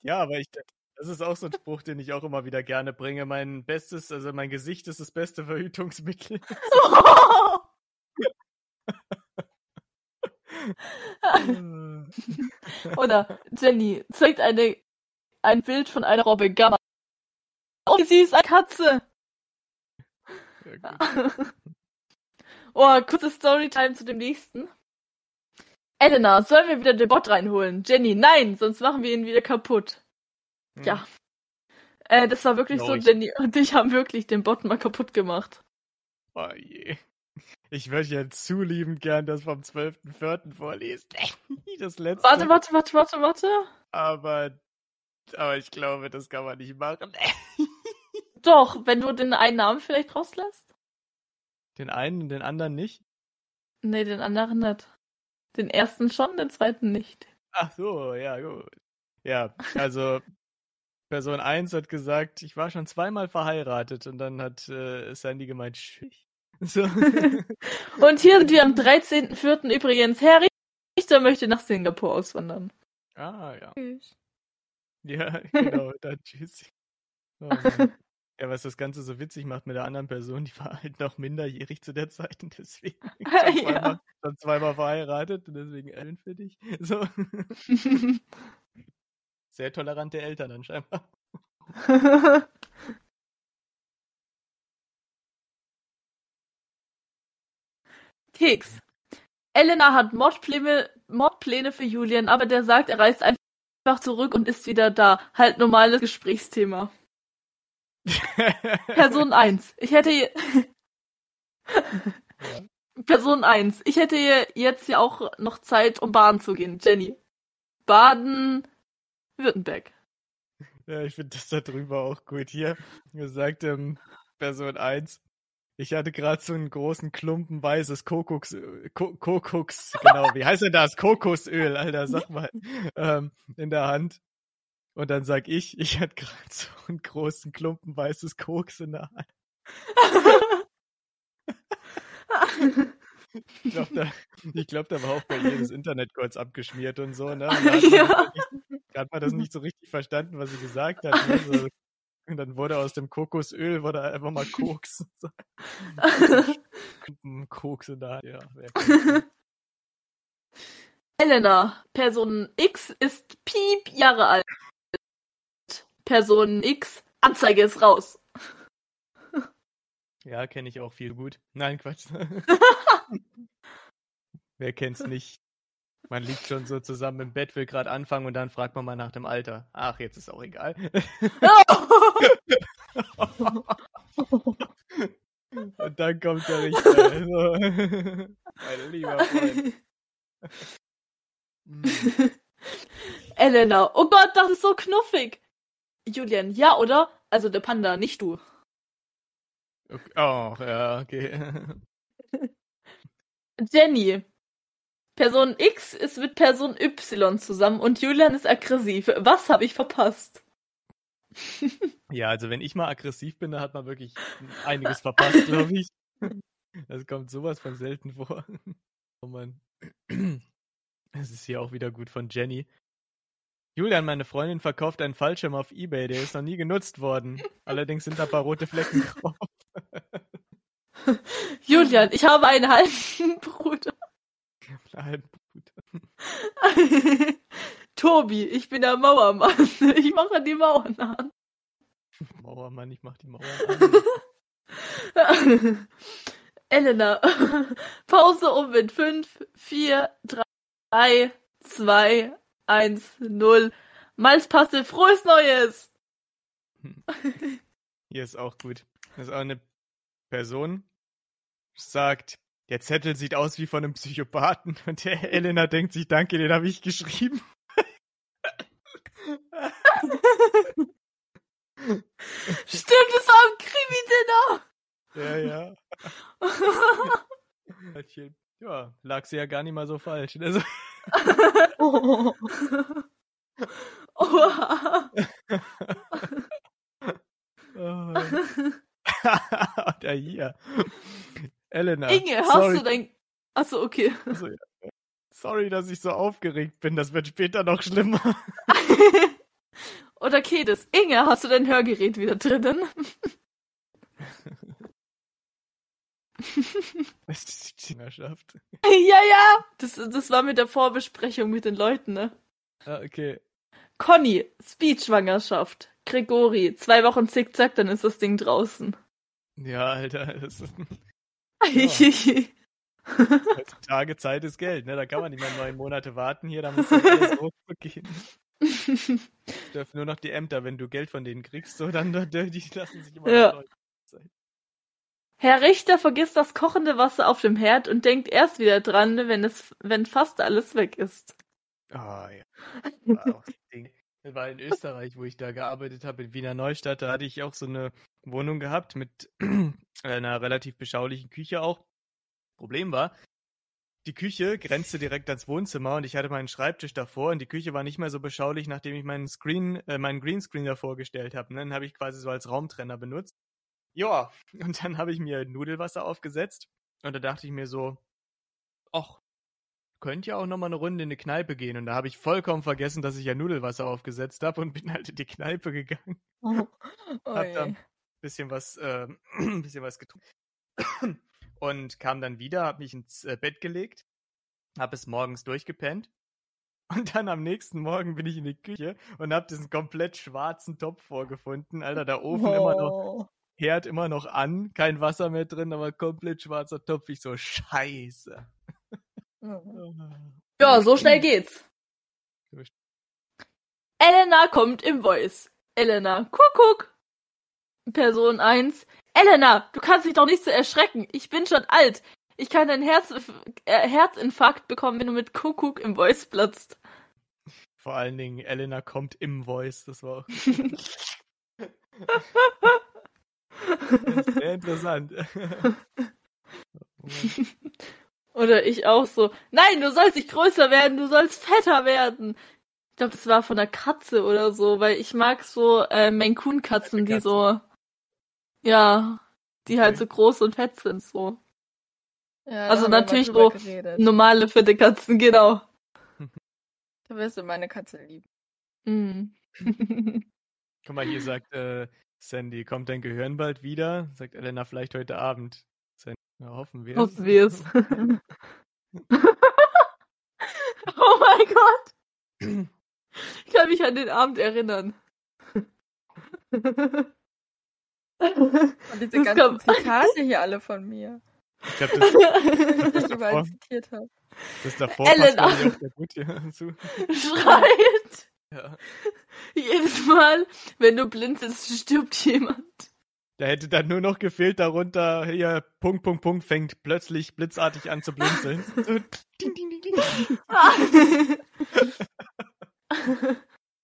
ja, aber ich, das ist auch so ein Spruch, den ich auch immer wieder gerne bringe. Mein bestes, also mein Gesicht ist das beste Verhütungsmittel. Oder Jenny zeigt eine, ein Bild von einer Robbe Gamma. Oh, wie süß, eine Katze. Ja, oh, kurze Storytime zu dem nächsten. Elena, sollen wir wieder den Bot reinholen? Jenny, nein, sonst machen wir ihn wieder kaputt. Hm. Ja. Äh, das war wirklich so, Glaub ich. Jenny und ich haben wirklich den Bot mal kaputt gemacht. Oh je. Ich würde ja zu liebend gern das vom 12.04. vorlesen. Das letzte. Warte, warte, warte, warte, warte. Aber, aber ich glaube, das kann man nicht machen. Doch, wenn du den einen Namen vielleicht rauslässt? Den einen und den anderen nicht? Nee, den anderen nicht. Den ersten schon, den zweiten nicht. Ach so, ja, gut. Ja, also Person 1 hat gesagt, ich war schon zweimal verheiratet und dann hat äh, Sandy gemeint, tschüss. So. Und hier sind wir am 13.04. übrigens. Herr Richter möchte nach Singapur auswandern. ah, ja. Tschüss. Ja, genau, dann tschüss. Oh, ja, was das Ganze so witzig macht mit der anderen Person, die war halt noch minderjährig zu der Zeit und deswegen schon Ja. zweimal, schon zweimal verheiratet und deswegen Ellen für dich. So. Sehr tolerante Eltern anscheinend. Keks. Elena hat Mordpläne, Mordpläne für Julian, aber der sagt, er reist einfach zurück und ist wieder da. Halt normales Gesprächsthema. Person 1. Ich hätte je- Person 1. Ich hätte je- jetzt ja auch noch Zeit, um baden zu gehen. Jenny. Baden Württemberg. Ja, ich finde das da drüber auch gut. Hier gesagt, ähm, Person 1. Ich hatte gerade so einen großen Klumpen weißes Kokoks, Ko Kokoks, genau, wie heißt denn das? Kokosöl, Alter, sag mal, ähm, in der Hand. Und dann sag ich, ich hatte gerade so einen großen Klumpen weißes Koks in der Hand. Ich glaube, da, ich glaub, da war auch bei das Internet kurz abgeschmiert und so, ne? Und Ja. Hat man das nicht so richtig verstanden, was sie gesagt hat. Ne? So, und dann wurde aus dem Kokosöl wurde einfach mal Koks. Koks in der Hand, ja. Elena. Person X ist piep Jahre alt. Person X. Anzeige ist raus. Ja, kenne ich auch viel gut. Nein, Quatsch. Wer kennt's nicht? Man liegt schon so zusammen im Bett, will gerade anfangen und dann fragt man mal nach dem Alter. Ach, jetzt ist auch egal. Und dann kommt der Richter. Also, mein lieber Freund. Elena. Oh Gott, das ist so knuffig. Julian, ja, oder? Also der Panda, nicht du. Okay. Oh, ja, okay. Jenny. Person X ist mit Person Y zusammen und Julian ist aggressiv. Was habe ich verpasst? Ja, also wenn ich mal aggressiv bin, dann hat man wirklich einiges verpasst, glaube ich. Das kommt sowas von selten vor. Oh Mann. Es ist hier auch wieder gut von Jenny. Julian, meine Freundin verkauft einen Fallschirm auf Ebay, der ist noch nie genutzt worden. Allerdings sind da ein paar rote Flecken drauf. Julian, ich habe einen halben Bruder. Halben Bruder. Tobi, ich bin der Mauermann. Ich mache die Mauern an. Mauermann, ich mach die Mauern an. Elena, Pause um mit 5, 4, 3, 2, 1, 0. Malzpaste, frohes Neues! Hier ist auch gut. Das ist auch eine Person, sagt, der Zettel sieht aus wie von einem Psychopathen. Und der Elena denkt sich, danke, den habe ich geschrieben. Stimmt, das war ein Krimi-Dinner! Ja, ja. Ja, lag sie ja gar nicht mal so falsch. Also, Oha. oh. Oder hier. Elena. Inge, hast sorry, du dein. Achso, okay. Also, ja. sorry, dass ich so aufgeregt bin. Das wird später noch schlimmer. Oder Kedis. Inge, hast du dein Hörgerät wieder drinnen? Das ist die Züngerschaft. ja, ja. Das, das war mit der Vorbesprechung mit den Leuten, ne? Ah, okay. Conny, Speed-Schwangerschaft. Gregori, zwei Wochen zickzack, dann ist das Ding draußen. Ja, Alter, das ist heutzutage Zeit ist Geld, ne? Da kann man nicht mehr neun Monate warten hier, da muss ja alles hochgehen. Dürfen nur noch die Ämter, wenn du Geld von denen kriegst, so dann die lassen sich immer Ja. Zeit. Herr Richter vergisst das kochende Wasser auf dem Herd und denkt erst wieder dran, wenn es, wenn fast alles weg ist. Ah, ja. War auch das Ding. Das war in Österreich, wo ich da gearbeitet habe, in Wiener Neustadt. Da hatte ich auch so eine Wohnung gehabt mit einer relativ beschaulichen Küche auch. Problem war, die Küche grenzte direkt ans Wohnzimmer und ich hatte meinen Schreibtisch davor und die Küche war nicht mehr so beschaulich, nachdem ich meinen Screen, äh, meinen Greenscreen davor gestellt habe. Und dann habe ich quasi so als Raumtrenner benutzt. Ja, und dann habe ich mir Nudelwasser aufgesetzt und da dachte ich mir so, ach, könnte ja auch noch mal eine Runde in eine Kneipe gehen. Und da habe ich vollkommen vergessen, dass ich ja Nudelwasser aufgesetzt habe und bin halt in die Kneipe gegangen. Oh, Hab dann bisschen was, äh, bisschen was getrunken und kam dann wieder, habe mich ins äh, Bett gelegt, habe es morgens durchgepennt und dann am nächsten Morgen bin ich in die Küche und habe diesen komplett schwarzen Topf vorgefunden. Alter, der Ofen immer noch, Oh. Herd immer noch an, kein Wasser mehr drin, aber komplett schwarzer Topf. Ich so, scheiße. Oh. Ja, so schnell geht's. Elena kommt im Voice. Elena, Kuckuck. Person 1. Elena, du kannst dich doch nicht so erschrecken. Ich bin schon alt. Ich kann einen Herz äh, Herzinfarkt bekommen, wenn du mit Kuckuck im Voice platzt. Vor allen Dingen, Elena kommt im Voice, das war auch sehr interessant. Oder ich auch so. Nein, du sollst nicht größer werden, du sollst fetter werden. Ich glaube, das war von der Katze oder so, weil ich mag so äh, Maine Coon Katzen, die so ja, die halt so groß und fett sind so. Ja, Also da natürlich so geredet. Normale fette Katzen, genau. Du wirst du meine Katze lieben. Mhm. Guck mal, hier sagt äh, Sandy, kommt dein Gehirn bald wieder? Sagt Elena, vielleicht heute Abend. Na, hoffen wir Hoffen wir es. oh mein Gott. Ich kann mich an den Abend erinnern. Und diese Das ganzen kommt- Zitate hier alle von mir, Ich glaube, das, die ich davor. überall zitiert habe. das davor Elena. passt ich, auch sehr gut hier zu. Schreit. Ja. Jedes Mal, wenn du blinzelst, stirbt jemand. Da hätte dann nur noch gefehlt, darunter hier Punkt, Punkt, Punkt fängt plötzlich blitzartig an zu blinzeln. So, ding, ding, ding, ding.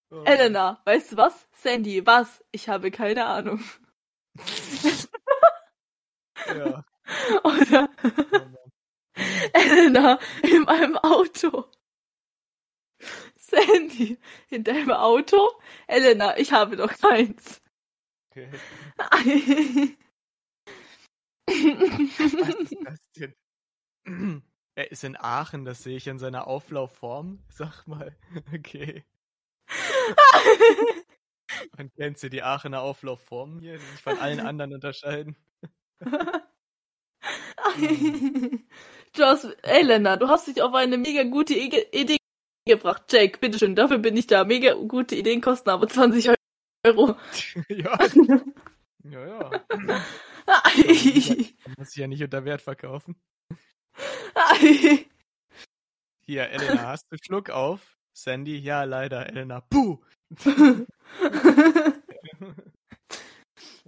Oh. Elena, weißt du was? Sandy, was? Ich habe keine Ahnung. Ja. Oder Oh. Elena, in meinem Auto. Sandy, in deinem Auto? Elena, ich habe doch keins. Okay. Was ist das denn? Er ist in Aachen, das sehe ich in seiner Auflaufform. Sag mal. Okay. Und kennst du die Aachener Auflaufform hier, die sich von allen anderen unterscheiden? du hast, Elena, du hast dich auf eine mega gute Idee gebracht. Jake, bitteschön, dafür bin ich da. Mega gute Ideen kosten aber 20 Euro. ja. Ja, ja. muss ich ja nicht unter Wert verkaufen. Hier, Elena, hast du Schluck auf? Sandy, ja, leider, Elena. Puh!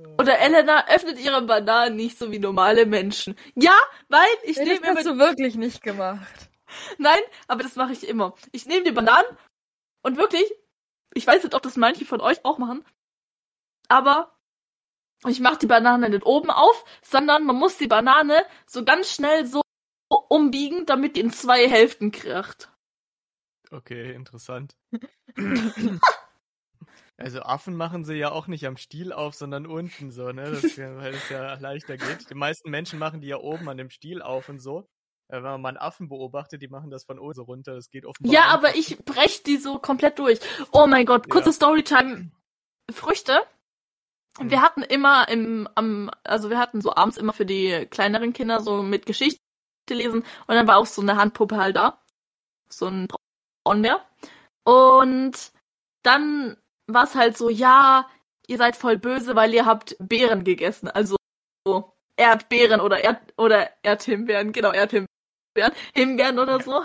Oder Elena öffnet ihre Bananen nicht so wie normale Menschen. Ja, weil ich nehme das hast du wirklich nicht gemacht. Nein, aber das mache ich immer. Ich nehme die Bananen und wirklich, ich weiß nicht, ob das manche von euch auch machen, aber ich mache die Banane nicht oben auf, sondern man muss die Banane so ganz schnell so umbiegen, damit die in zwei Hälften kracht. Okay, interessant. also Affen machen sie ja auch nicht am Stiel auf, sondern unten so, ne? Das, weil es ja leichter geht. Die meisten Menschen machen die ja oben an dem Stiel auf und so. Äh, wenn man mal einen Affen beobachtet, die machen das von oben so runter. Das geht offenbar. Ja, aber ich brech die so komplett durch. Oh mein Gott, kurze ja. Storytime. Früchte. Wir hm. hatten immer im, am, also wir hatten so abends immer für die kleineren Kinder so mit Geschichte lesen und dann war auch so eine Handpuppe halt da. So ein Braunbär. Und dann war es halt so, ja, ihr seid voll böse, weil ihr habt Beeren gegessen. Also so Erdbeeren oder Erd oder Erdhimbeeren, genau, Erdhimbeeren, Himbeeren oder so.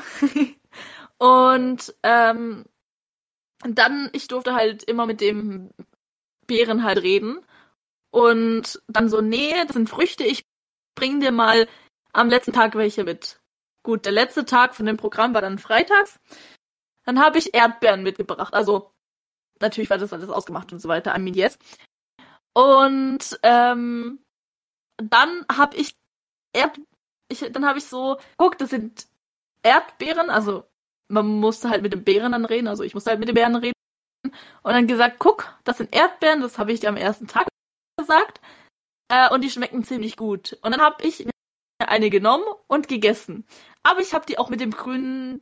und ähm, dann, ich durfte halt immer mit dem Beeren halt reden. Und dann so, nee, das sind Früchte, ich bring dir mal am letzten Tag welche mit. Gut, der letzte Tag von dem Programm war dann freitags. Dann habe ich Erdbeeren mitgebracht. Also, natürlich war das alles ausgemacht und so weiter, I mean yes. Und ähm, dann habe ich Erd ich, dann habe ich so, guck, das sind Erdbeeren, also man musste halt mit den Beeren dann reden, also ich musste halt mit den Beeren reden. Und dann gesagt, guck, das sind Erdbeeren, das habe ich dir am ersten Tag gesagt. Äh, und die schmecken ziemlich gut. Und dann habe ich eine genommen und gegessen. Aber ich habe die auch mit dem grünen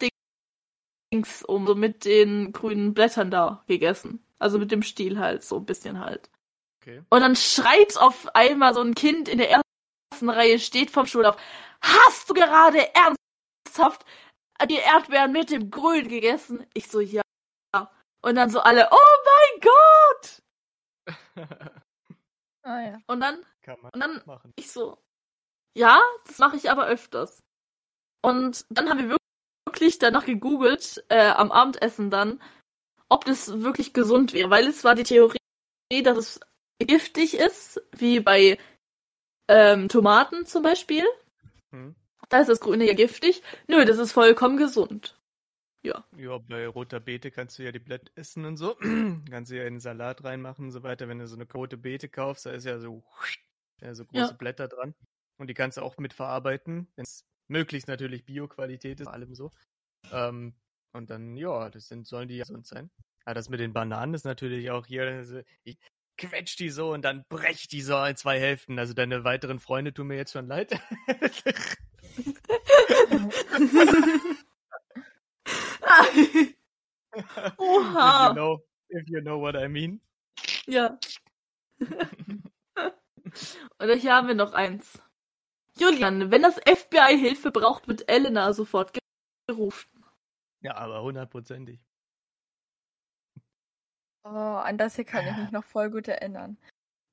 Dings um, so mit den grünen Blättern da gegessen. Also mit dem Stiel halt, so ein bisschen halt. Okay. Und dann schreit auf einmal so ein Kind in der ersten Reihe, steht vom Stuhl auf. Hast du gerade ernsthaft die Erdbeeren mit dem Grün gegessen? Ich so, ja. Und dann so alle, oh mein Gott! ah ja. Und dann, und dann machen. ich so, ja, das mache ich aber öfters. Und dann haben wir wirklich danach gegoogelt, äh, am Abendessen dann, ob das wirklich gesund wäre, weil es war die Theorie, dass es giftig ist, wie bei ähm, Tomaten zum Beispiel. Hm. Da ist das Grüne ja giftig. Nö, das ist vollkommen gesund. Ja. Ja, bei roter Beete kannst du ja die Blätter essen und so. kannst du ja in den Salat reinmachen und so weiter. Wenn du so eine rote Beete kaufst, da ist ja so, ja, so große ja. Blätter dran. Und die kannst du auch mitverarbeiten, wenn es möglichst natürlich Bio-Qualität ist, allem so. Ähm, und dann, ja, das sind, sollen die ja gesund sein. Aber das mit den Bananen ist natürlich auch hier, also ich quetsch die so und dann brech die so in zwei Hälften. Also deine weiteren Freunde tun mir jetzt schon leid. Oha. If you, know, if you know what I mean. Ja. Oder hier haben wir noch eins. Julian, wenn das FBI Hilfe braucht, wird Elena sofort gerufen. Ja, aber hundertprozentig. Oh, an das hier kann ich mich noch voll gut erinnern.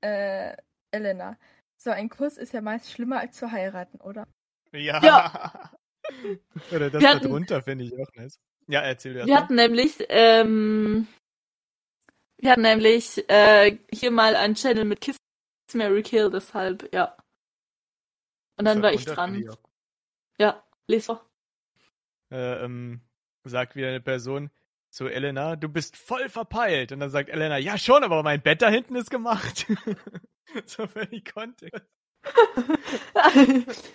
Äh, Elena, so ein Kuss ist ja meist schlimmer als zu heiraten, oder? Ja. ja. oder das da drunter finde ich auch nice. Ja, erzähl dir. Wir hatten nämlich, ähm, wir hatten nämlich äh, hier mal einen Channel mit Kiss Mary Kill, deshalb, ja. Und dann war ich dran. Ja, les vor. Äh, ähm, sagt wieder eine Person zu Elena, du bist voll verpeilt. Und dann sagt Elena, ja schon, aber mein Bett da hinten ist gemacht. so völlig Kontext.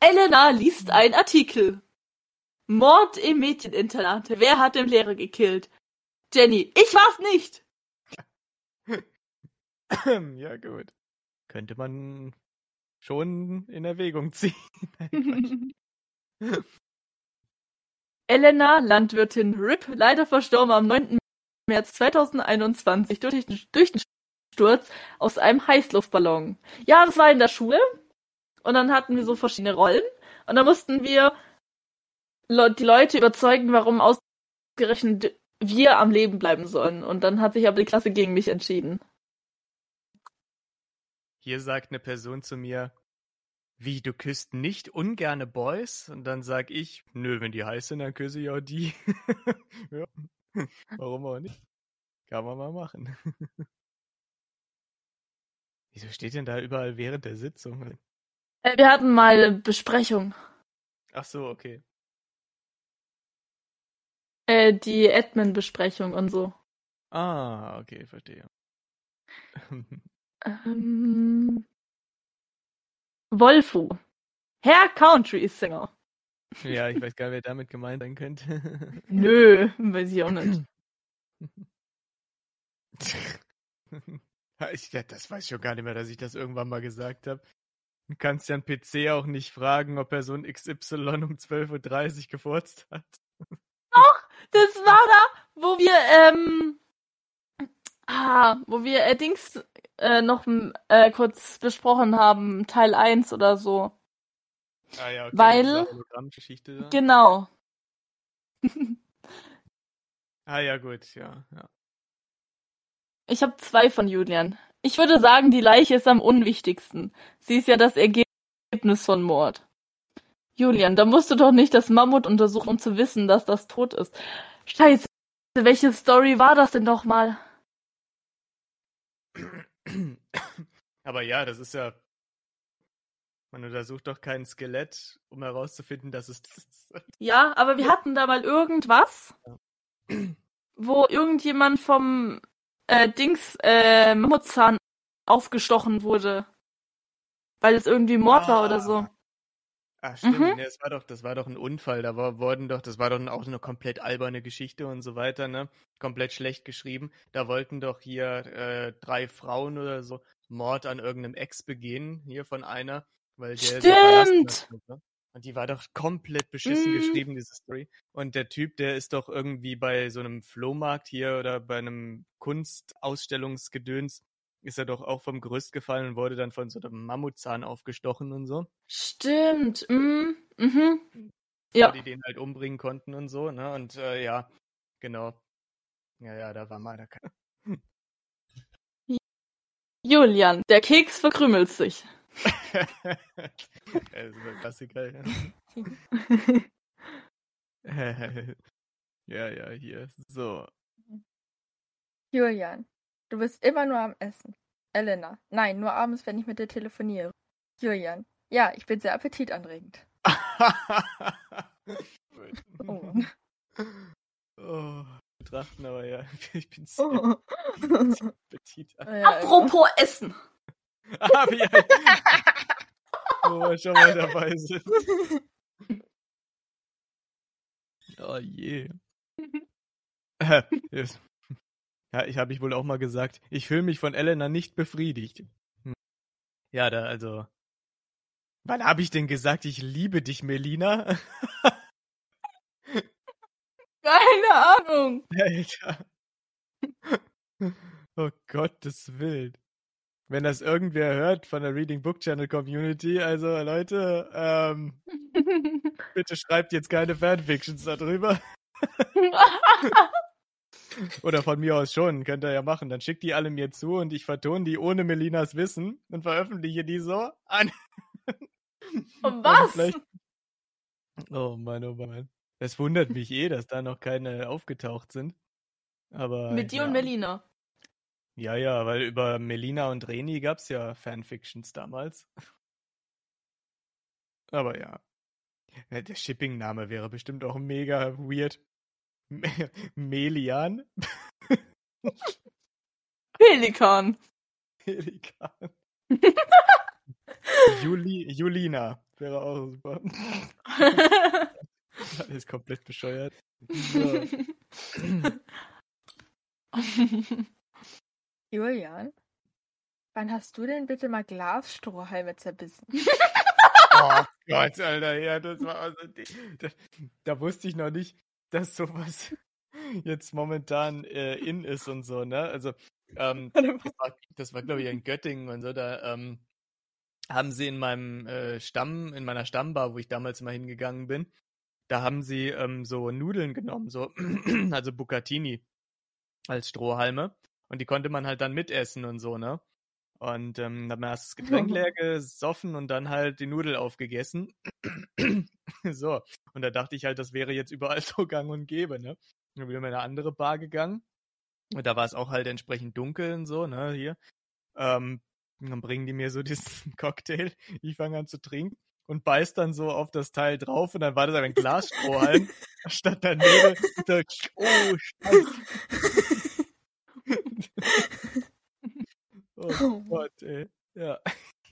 Elena liest einen Artikel. Mord im Mädcheninternat. Wer hat den Lehrer gekillt? Jenny, ich war's nicht. ja, gut. Könnte man schon in Erwägung ziehen. Elena, Landwirtin RIP, leider verstorben am 9. März 2021 durch den, durch den Sturz aus einem Heißluftballon. Ja, das war in der Schule. Und dann hatten wir so verschiedene Rollen. Und dann mussten wir die Leute überzeugen, warum ausgerechnet wir am Leben bleiben sollen. Und dann hat sich aber die Klasse gegen mich entschieden. Hier sagt eine Person zu mir, wie, du küsst nicht ungerne Boys? Und dann sag ich, nö, wenn die heiß sind, dann küsse ich auch die. ja. Warum auch nicht? Kann man mal machen. Wieso steht denn da überall während der Sitzung? Äh, wir hatten mal Besprechung. Ach so, okay. Äh, die Admin-Besprechung und so. Ah, okay, verstehe. ähm, Wolfu. Herr Country Singer. Ja, ich weiß gar nicht, wer damit gemeint sein könnte. Nö, weiß ich auch nicht. ich, das weiß ich schon gar nicht mehr, dass ich das irgendwann mal gesagt habe. Du kannst ja einen PC auch nicht fragen, ob Person XY um 12.30 Uhr gefurzt hat. Doch, das war da, wo wir, ähm, ah, wo wir äh, Dings äh, noch äh, kurz besprochen haben, Teil 1 oder so. Ah ja, okay. Weil, Geschichte genau. ah ja, gut, ja, ja. Ich habe zwei von Julian. Ich würde sagen, die Leiche ist am unwichtigsten. Sie ist ja das Ergebnis von Mord. Julian, da musst du doch nicht das Mammut untersuchen, um zu wissen, dass das tot ist. Scheiße, welche Story war das denn nochmal? Aber ja, das ist ja. Man untersucht doch kein Skelett, um herauszufinden, dass es das ist. Ja, aber wir hatten da mal irgendwas, wo irgendjemand vom äh, Dings äh, Mammutzahn aufgestochen wurde. Weil es irgendwie Mord ah. war oder so. Ach ah, stimmt, mhm. nee, das war doch, das war doch ein Unfall. Da war, wurden doch, das war doch auch eine komplett alberne Geschichte und so weiter, ne? Komplett schlecht geschrieben. Da wollten doch hier äh, drei Frauen oder so Mord an irgendeinem Ex begehen, hier von einer, weil der Stimmt! Ne? Und die war doch komplett beschissen mm. geschrieben, diese Story. Und der Typ, der ist doch irgendwie bei so einem Flohmarkt hier oder bei einem Kunstausstellungsgedöns, ist er doch auch vom Gerüst gefallen und wurde dann von so einem Mammutzahn aufgestochen und so. Stimmt. Mm. Mhm. Ja. Die den halt umbringen konnten und so, ne? Und äh, ja, genau. Ja, ja, da war mal der. Julian, der Keks verkrümelt sich. das ist ein Klassiker, ja. ja, ja, hier. So. Julian, du bist immer nur am Essen. Elena, nein, nur abends, wenn ich mit dir telefoniere. Julian, ja, ich bin sehr appetitanregend. oh. oh. Betrachten, aber ja, ich bin sehr, oh. sehr appetitanregend. Apropos Essen. Ah, wie ein... Wo wir schon mal dabei sind. Oh je. Äh, ja, ich habe ich wohl auch mal gesagt, ich fühle mich von Elena nicht befriedigt. Hm. Ja, da also. Wann habe ich denn gesagt, ich liebe dich, Melina? Keine Ahnung. Alter. Oh Gott, das wild wenn das irgendwer hört von der Reading Book Channel Community, also Leute, ähm, bitte schreibt jetzt keine Fanfictions darüber. Oder von mir aus schon, könnt ihr ja machen. Dann schickt die alle mir zu und ich vertone die ohne Melinas Wissen und veröffentliche die so an. Und was? Oh Mann, oh Mann. Es wundert mich eh, dass da noch keine aufgetaucht sind. Aber. Mit dir ja. und Melina. Ja, ja, weil über Melina und Reni gab es ja Fanfictions damals. Aber ja. Der Shipping-Name wäre bestimmt auch mega weird. Melian? Pelikan. Pelikan. Juli, Julina. wäre auch super. Alles komplett bescheuert. So. Julian, wann hast du denn bitte mal Glasstrohhalme zerbissen? Oh Gott, Alter, ja, das war also, da, da wusste ich noch nicht, dass sowas jetzt momentan äh, in ist und so, ne? Also, ähm, das war, das war glaube ich, in Göttingen und so, da ähm, haben sie in meinem äh, Stamm, in meiner Stammbar, wo ich damals immer hingegangen bin, da haben sie ähm, so Nudeln genommen, so, also Bucatini als Strohhalme. Und die konnte man halt dann mitessen und so, ne? Und ähm, dann erst das Getränk leer gesoffen und dann halt die Nudel aufgegessen. so. Und da dachte ich halt, das wäre jetzt überall so gang und gäbe, ne? Dann bin ich in eine andere Bar gegangen. Und da war es auch halt entsprechend dunkel und so, ne, hier. Ähm, und dann bringen die mir so diesen Cocktail. Ich fange an zu trinken und beiß dann so auf das Teil drauf und dann war das ein Glasstrohhalm statt daneben. Da, oh, Scheiße. Oh, Gott, ey. Ja.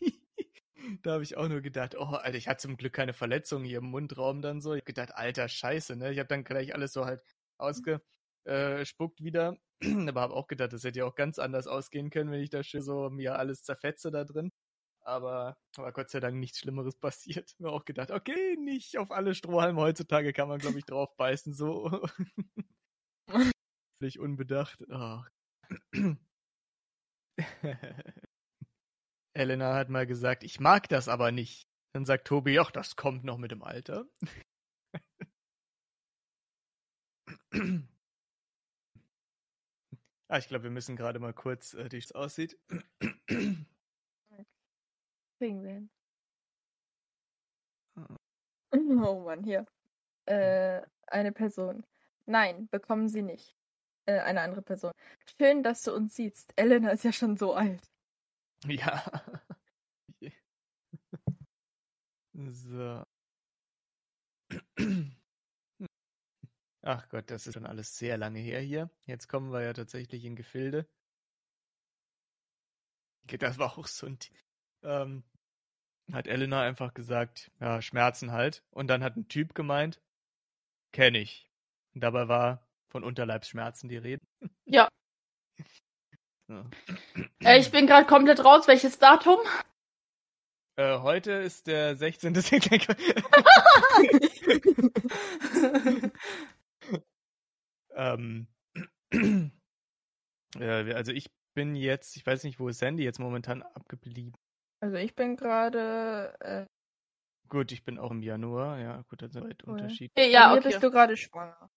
da habe ich auch nur gedacht, oh, Alter, ich hatte zum Glück keine Verletzung hier im Mundraum dann so. Ich habe gedacht, alter Scheiße, ne? Ich habe dann gleich alles so halt ausgespuckt wieder. Aber habe auch gedacht, das hätte ja auch ganz anders ausgehen können, wenn ich da schön so mir alles zerfetze da drin. Aber, aber Gott sei Dank nichts Schlimmeres passiert. Mir auch gedacht, okay, nicht auf alle Strohhalme heutzutage kann man, glaube ich, drauf beißen, so. Völlig unbedacht. Oh. Elena hat mal gesagt, ich mag das aber nicht. Dann sagt Tobi, ach, das kommt noch mit dem Alter. ah, ich glaube, wir müssen gerade mal kurz, äh, wie es aussieht. Kriegen wir hin. Oh Mann, hier. Äh, eine Person. Nein, bekommen sie nicht. Äh, eine andere Person. Schön, dass du uns siehst. Elena ist ja schon so alt. Ja. so. Ach Gott, das ist schon alles sehr lange her hier. Jetzt kommen wir ja tatsächlich in Gefilde. Das war auch so ein. Ähm, hat Elena einfach gesagt, ja, Schmerzen halt. Und dann hat ein Typ gemeint, kenne ich. Und dabei war von Unterleibsschmerzen die Rede. Ja. ja. Äh, ich bin gerade komplett raus. Welches Datum? Äh, heute ist der 16. ähm, äh, also ich bin jetzt, ich weiß nicht, wo ist Sandy jetzt momentan abgeblieben? Also ich bin gerade. Äh, gut, ich bin auch im Januar, ja, gut, ist ein cool. Unterschied. Ja, okay. bist du gerade schwanger.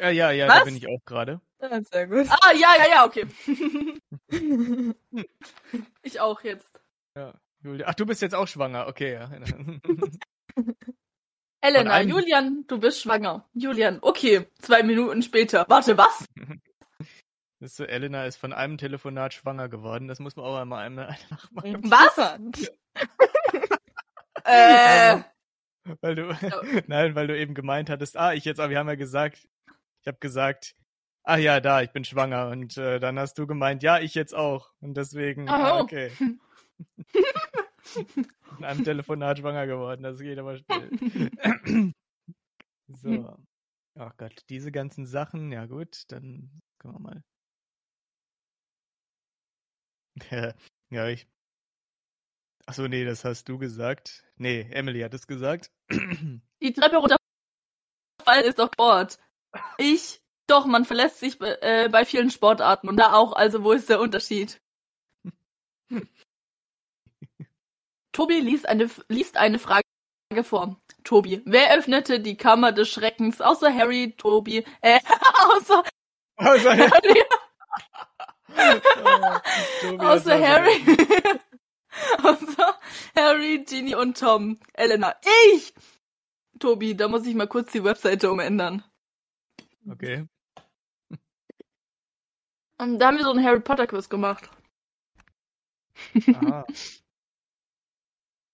Ja, ja, ja, Was? da bin ich auch gerade. Ja, sehr gut. Ah, ja, ja, ja, okay. ich auch jetzt. Ja, Julia. Ach, du bist jetzt auch schwanger, okay, ja. Elena, Julian, du bist schwanger. Julian, okay, zwei Minuten später. Warte, was? Ist so, Elena ist von einem Telefonat schwanger geworden. Das muss man auch einmal einmal nachmachen. Was? äh. Weil du, oh. nein, weil du eben gemeint hattest, ah, ich jetzt, aber wir haben ja gesagt, ich habe gesagt, ah ja, da, ich bin schwanger. Und äh, dann hast du gemeint, ja, ich jetzt auch. Und deswegen, ah, okay. In einem Telefonat schwanger geworden, das geht aber schnell. so. Ach Gott, diese ganzen Sachen, ja gut, dann können wir mal. ja, ich. Achso, nee, das hast du gesagt. Nee, Emily hat es gesagt. Die Treppe runterfallen ist doch Sport. Ich, doch, man verlässt sich bei, äh, bei vielen Sportarten und da auch, also wo ist der Unterschied? Tobi liest eine, liest eine Frage vor. Tobi, wer öffnete die Kammer des Schreckens außer Harry, Tobi, äh, außer, außer Harry, oh, außer Harry, außer Harry, Ginny und Tom, Elena, ich! Tobi, da muss ich mal kurz die Webseite umändern. Okay. Um, da haben wir so einen Harry Potter Quiz gemacht. Ah.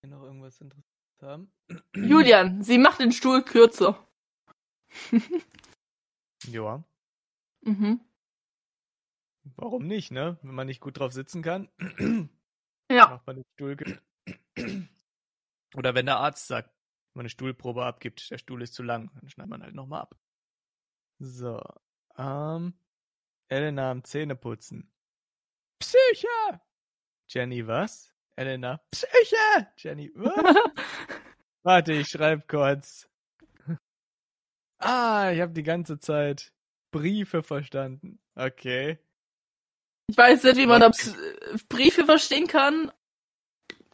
noch irgendwas Interessantes haben? Julian, sie macht den Stuhl kürzer. ja. Mhm. Warum nicht, ne? Wenn man nicht gut drauf sitzen kann. ja. Macht man den Stuhl Oder wenn der Arzt sagt, wenn man eine Stuhlprobe abgibt, der Stuhl ist zu lang, dann schneidet man halt nochmal ab. So. Ähm. Elena am Zähneputzen. Psyche! Jenny, was? Elena, Psyche! Jenny, was? Warte, ich schreib kurz. Ah, ich habe die ganze Zeit Briefe verstanden. Okay. Ich weiß nicht, wie man da Ps- Briefe verstehen kann,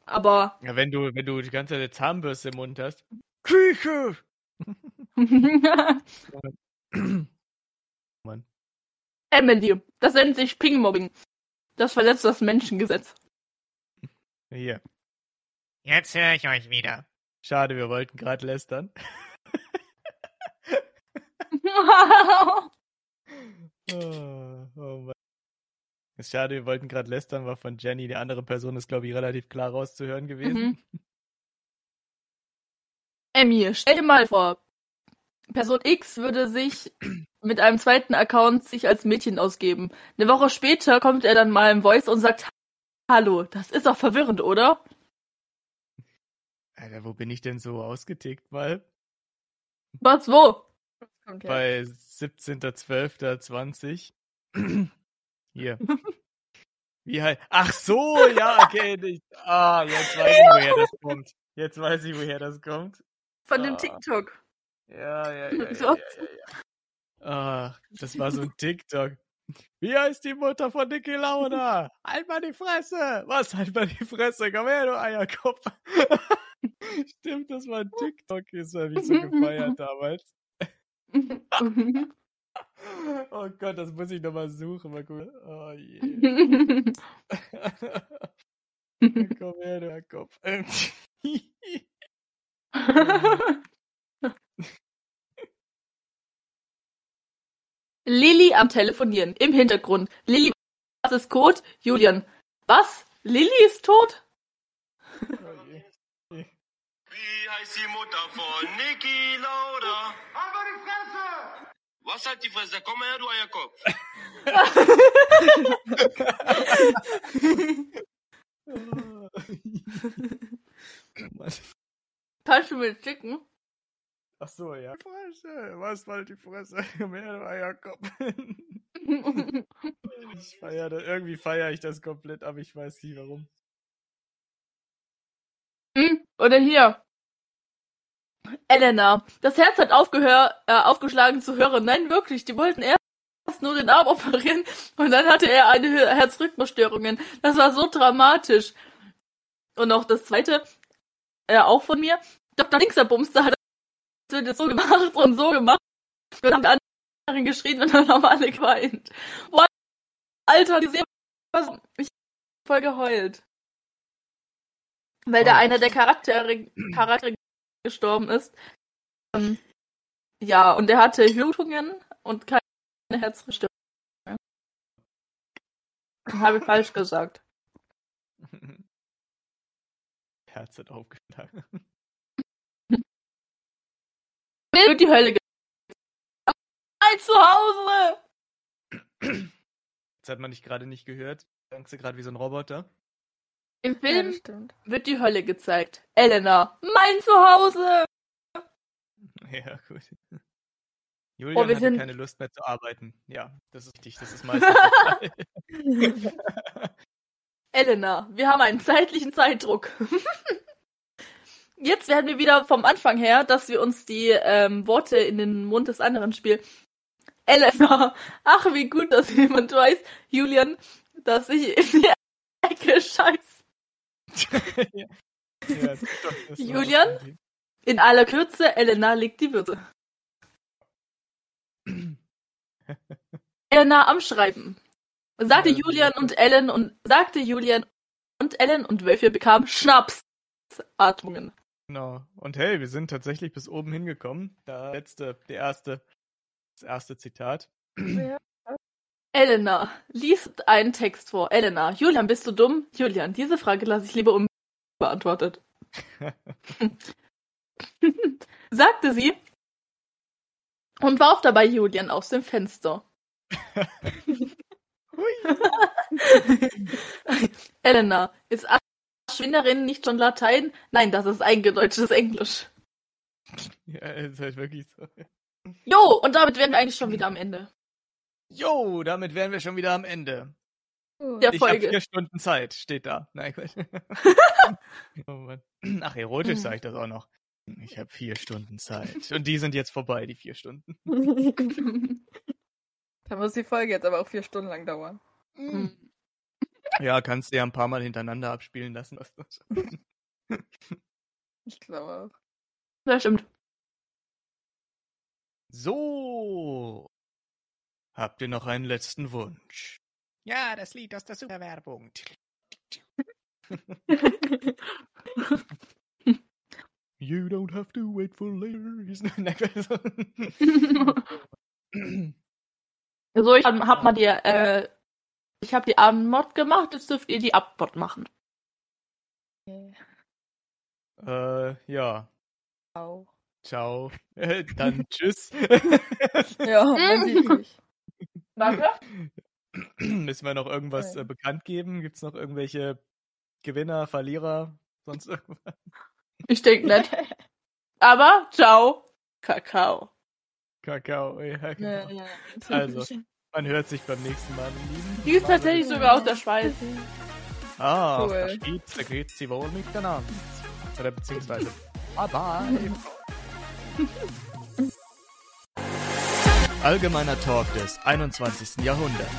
aber Ja, wenn du, wenn du die ganze Zeit eine Zahnbürste im Mund hast. Küche! Mann. Emily, das nennt sich Ping-Mobbing. Das verletzt das Menschengesetz. Hier. Jetzt höre ich euch wieder. Schade, wir wollten gerade lästern. Oh, oh Mann. Ist schade, wir wollten gerade lästern, war von Jenny. Die andere Person ist, glaube ich, relativ klar rauszuhören gewesen. Mhm. Emmy, stell dir mal vor, Person X würde sich mit einem zweiten Account sich als Mädchen ausgeben. Eine Woche später kommt er dann mal im Voice und sagt, Hallo, das ist doch verwirrend, oder? Alter, wo bin ich denn so ausgetickt mal? Was, wo? Ja. Bei 17.12.20. Hier. Wie halt. Ach so, ja, okay. Ich, ah, jetzt weiß ich, woher das kommt. Jetzt weiß ich, woher das kommt. Von dem Ah. TikTok. Ja, ja, ja. ja, ja, ja. Ach, das war so ein TikTok. Wie heißt die Mutter von Niki Lauda? Halt mal die Fresse! Was? Halt mal die Fresse! Komm her, du Eierkopf! Stimmt, das war ein TikTok, das habe ich so gefeiert damals. Oh Gott, das muss ich nochmal suchen. Mal gucken. Oh je. Komm her, du Eierkopf. Lilly am Telefonieren. Im Hintergrund. Lilly, was ist Code? Julian. Was? Lilly ist tot? Wie heißt die Mutter von Niki Lauda? Aber die Fresse! Was hat die Fresse? Komm her, du Eierkopf. Kannst du mir schicken? Ach so, ja. Fresse, was war die Fresse? Du Eierkopf. Ich feier das, irgendwie feiere ich das komplett, aber ich weiß nicht warum. Hm, Oder hier. Elena. Das Herz hat aufgehör, äh, aufgeschlagen zu hören. Nein, wirklich. Die wollten erst nur den Arm operieren und dann hatte er eine Her- Herzrhythmusstörungen. Das war so dramatisch. Und auch das zweite, äh, auch von mir. Dr. Linkserbumster hat das wird jetzt so gemacht und so gemacht. Und dann haben die anderen geschrien und dann haben alle geweint. Boah, Alter, die sehen, was, ich hab voll geheult. Weil da einer der Charaktere, Charaktere gestorben ist. Ähm, ja, und er hatte Blutungen und keine Herzrhythmusstörung. Habe ich falsch gesagt. Herz hat aufgeschlagen. Mir wird die Hölle ge Ein Zuhause! Das hat man dich gerade nicht gehört. Klangst du gerade wie so ein Roboter? Im Ja, Film stimmt. wird die Hölle gezeigt. Elena, mein Zuhause! Ja, gut. Julian Oh, wir hatte sind- keine Lust mehr zu arbeiten. Ja, das ist richtig. Das ist meistens. Elena, wir haben einen zeitlichen Zeitdruck. Jetzt werden wir wieder vom Anfang her, dass wir uns die ähm, Worte in den Mund des anderen spielen. Elena, ach wie gut, dass jemand weiß, Julian, dass ich in die Ecke scheiß. ja. Ja, Julian? In aller Kürze, Elena legt die Würze. Elena am Schreiben. Sagte Julian ja. und Ellen und sagte Julian und Ellen und Wölfe bekamen Schnapsatmungen. Genau. Und hey, wir sind tatsächlich bis oben hingekommen. Der letzte, der erste, das erste Zitat. Ja. Elena, lies einen Text vor. Elena, Julian, bist du dumm? Julian, diese Frage lasse ich lieber unbeantwortet. sagte sie und warf dabei Julian aus dem Fenster. Hui. Elena, ist Schwinderin nicht schon Latein? Nein, das ist eingedeutschtes Englisch. Ja, ist halt wirklich so. Jo, und damit wären wir eigentlich schon wieder am Ende. Jo, damit wären wir schon wieder am Ende. Der Ich habe Folge. vier Stunden Zeit, steht da. Nein, Quatsch. oh. Ach, erotisch Hm. sage ich das auch noch. Ich habe vier Stunden Zeit. Und die sind jetzt vorbei, die vier Stunden. Da muss die Folge jetzt aber auch vier Stunden lang dauern. Hm. Ja, kannst du ja ein paar Mal hintereinander abspielen lassen. Was das. Ich glaube auch. Das stimmt. So. Habt ihr noch einen letzten Wunsch? Ja, das Lied aus der Superwerbung. You don't have to wait for later. So, ich hab, hab mal die, äh, ich habe die Abendmod gemacht, jetzt dürft ihr die Abmod machen. äh, ja. Auch. Ciao. Äh, Dann tschüss. Ja, sieht mich. Danke. Müssen wir noch irgendwas Ja. äh, bekannt geben? Gibt es noch irgendwelche Gewinner, Verlierer, sonst irgendwas? Ich denke nicht. Aber, ciao. Kakao. Kakao, ja, genau. Ja, ja. Also. Man hört sich beim nächsten Mal. Die ist tatsächlich sogar aus der Schweiz. Ah, auf Cool. der Schweiz, da geht sie wohl miteinander. Oder beziehungsweise, bye Allgemeiner Talk des 21. Jahrhunderts.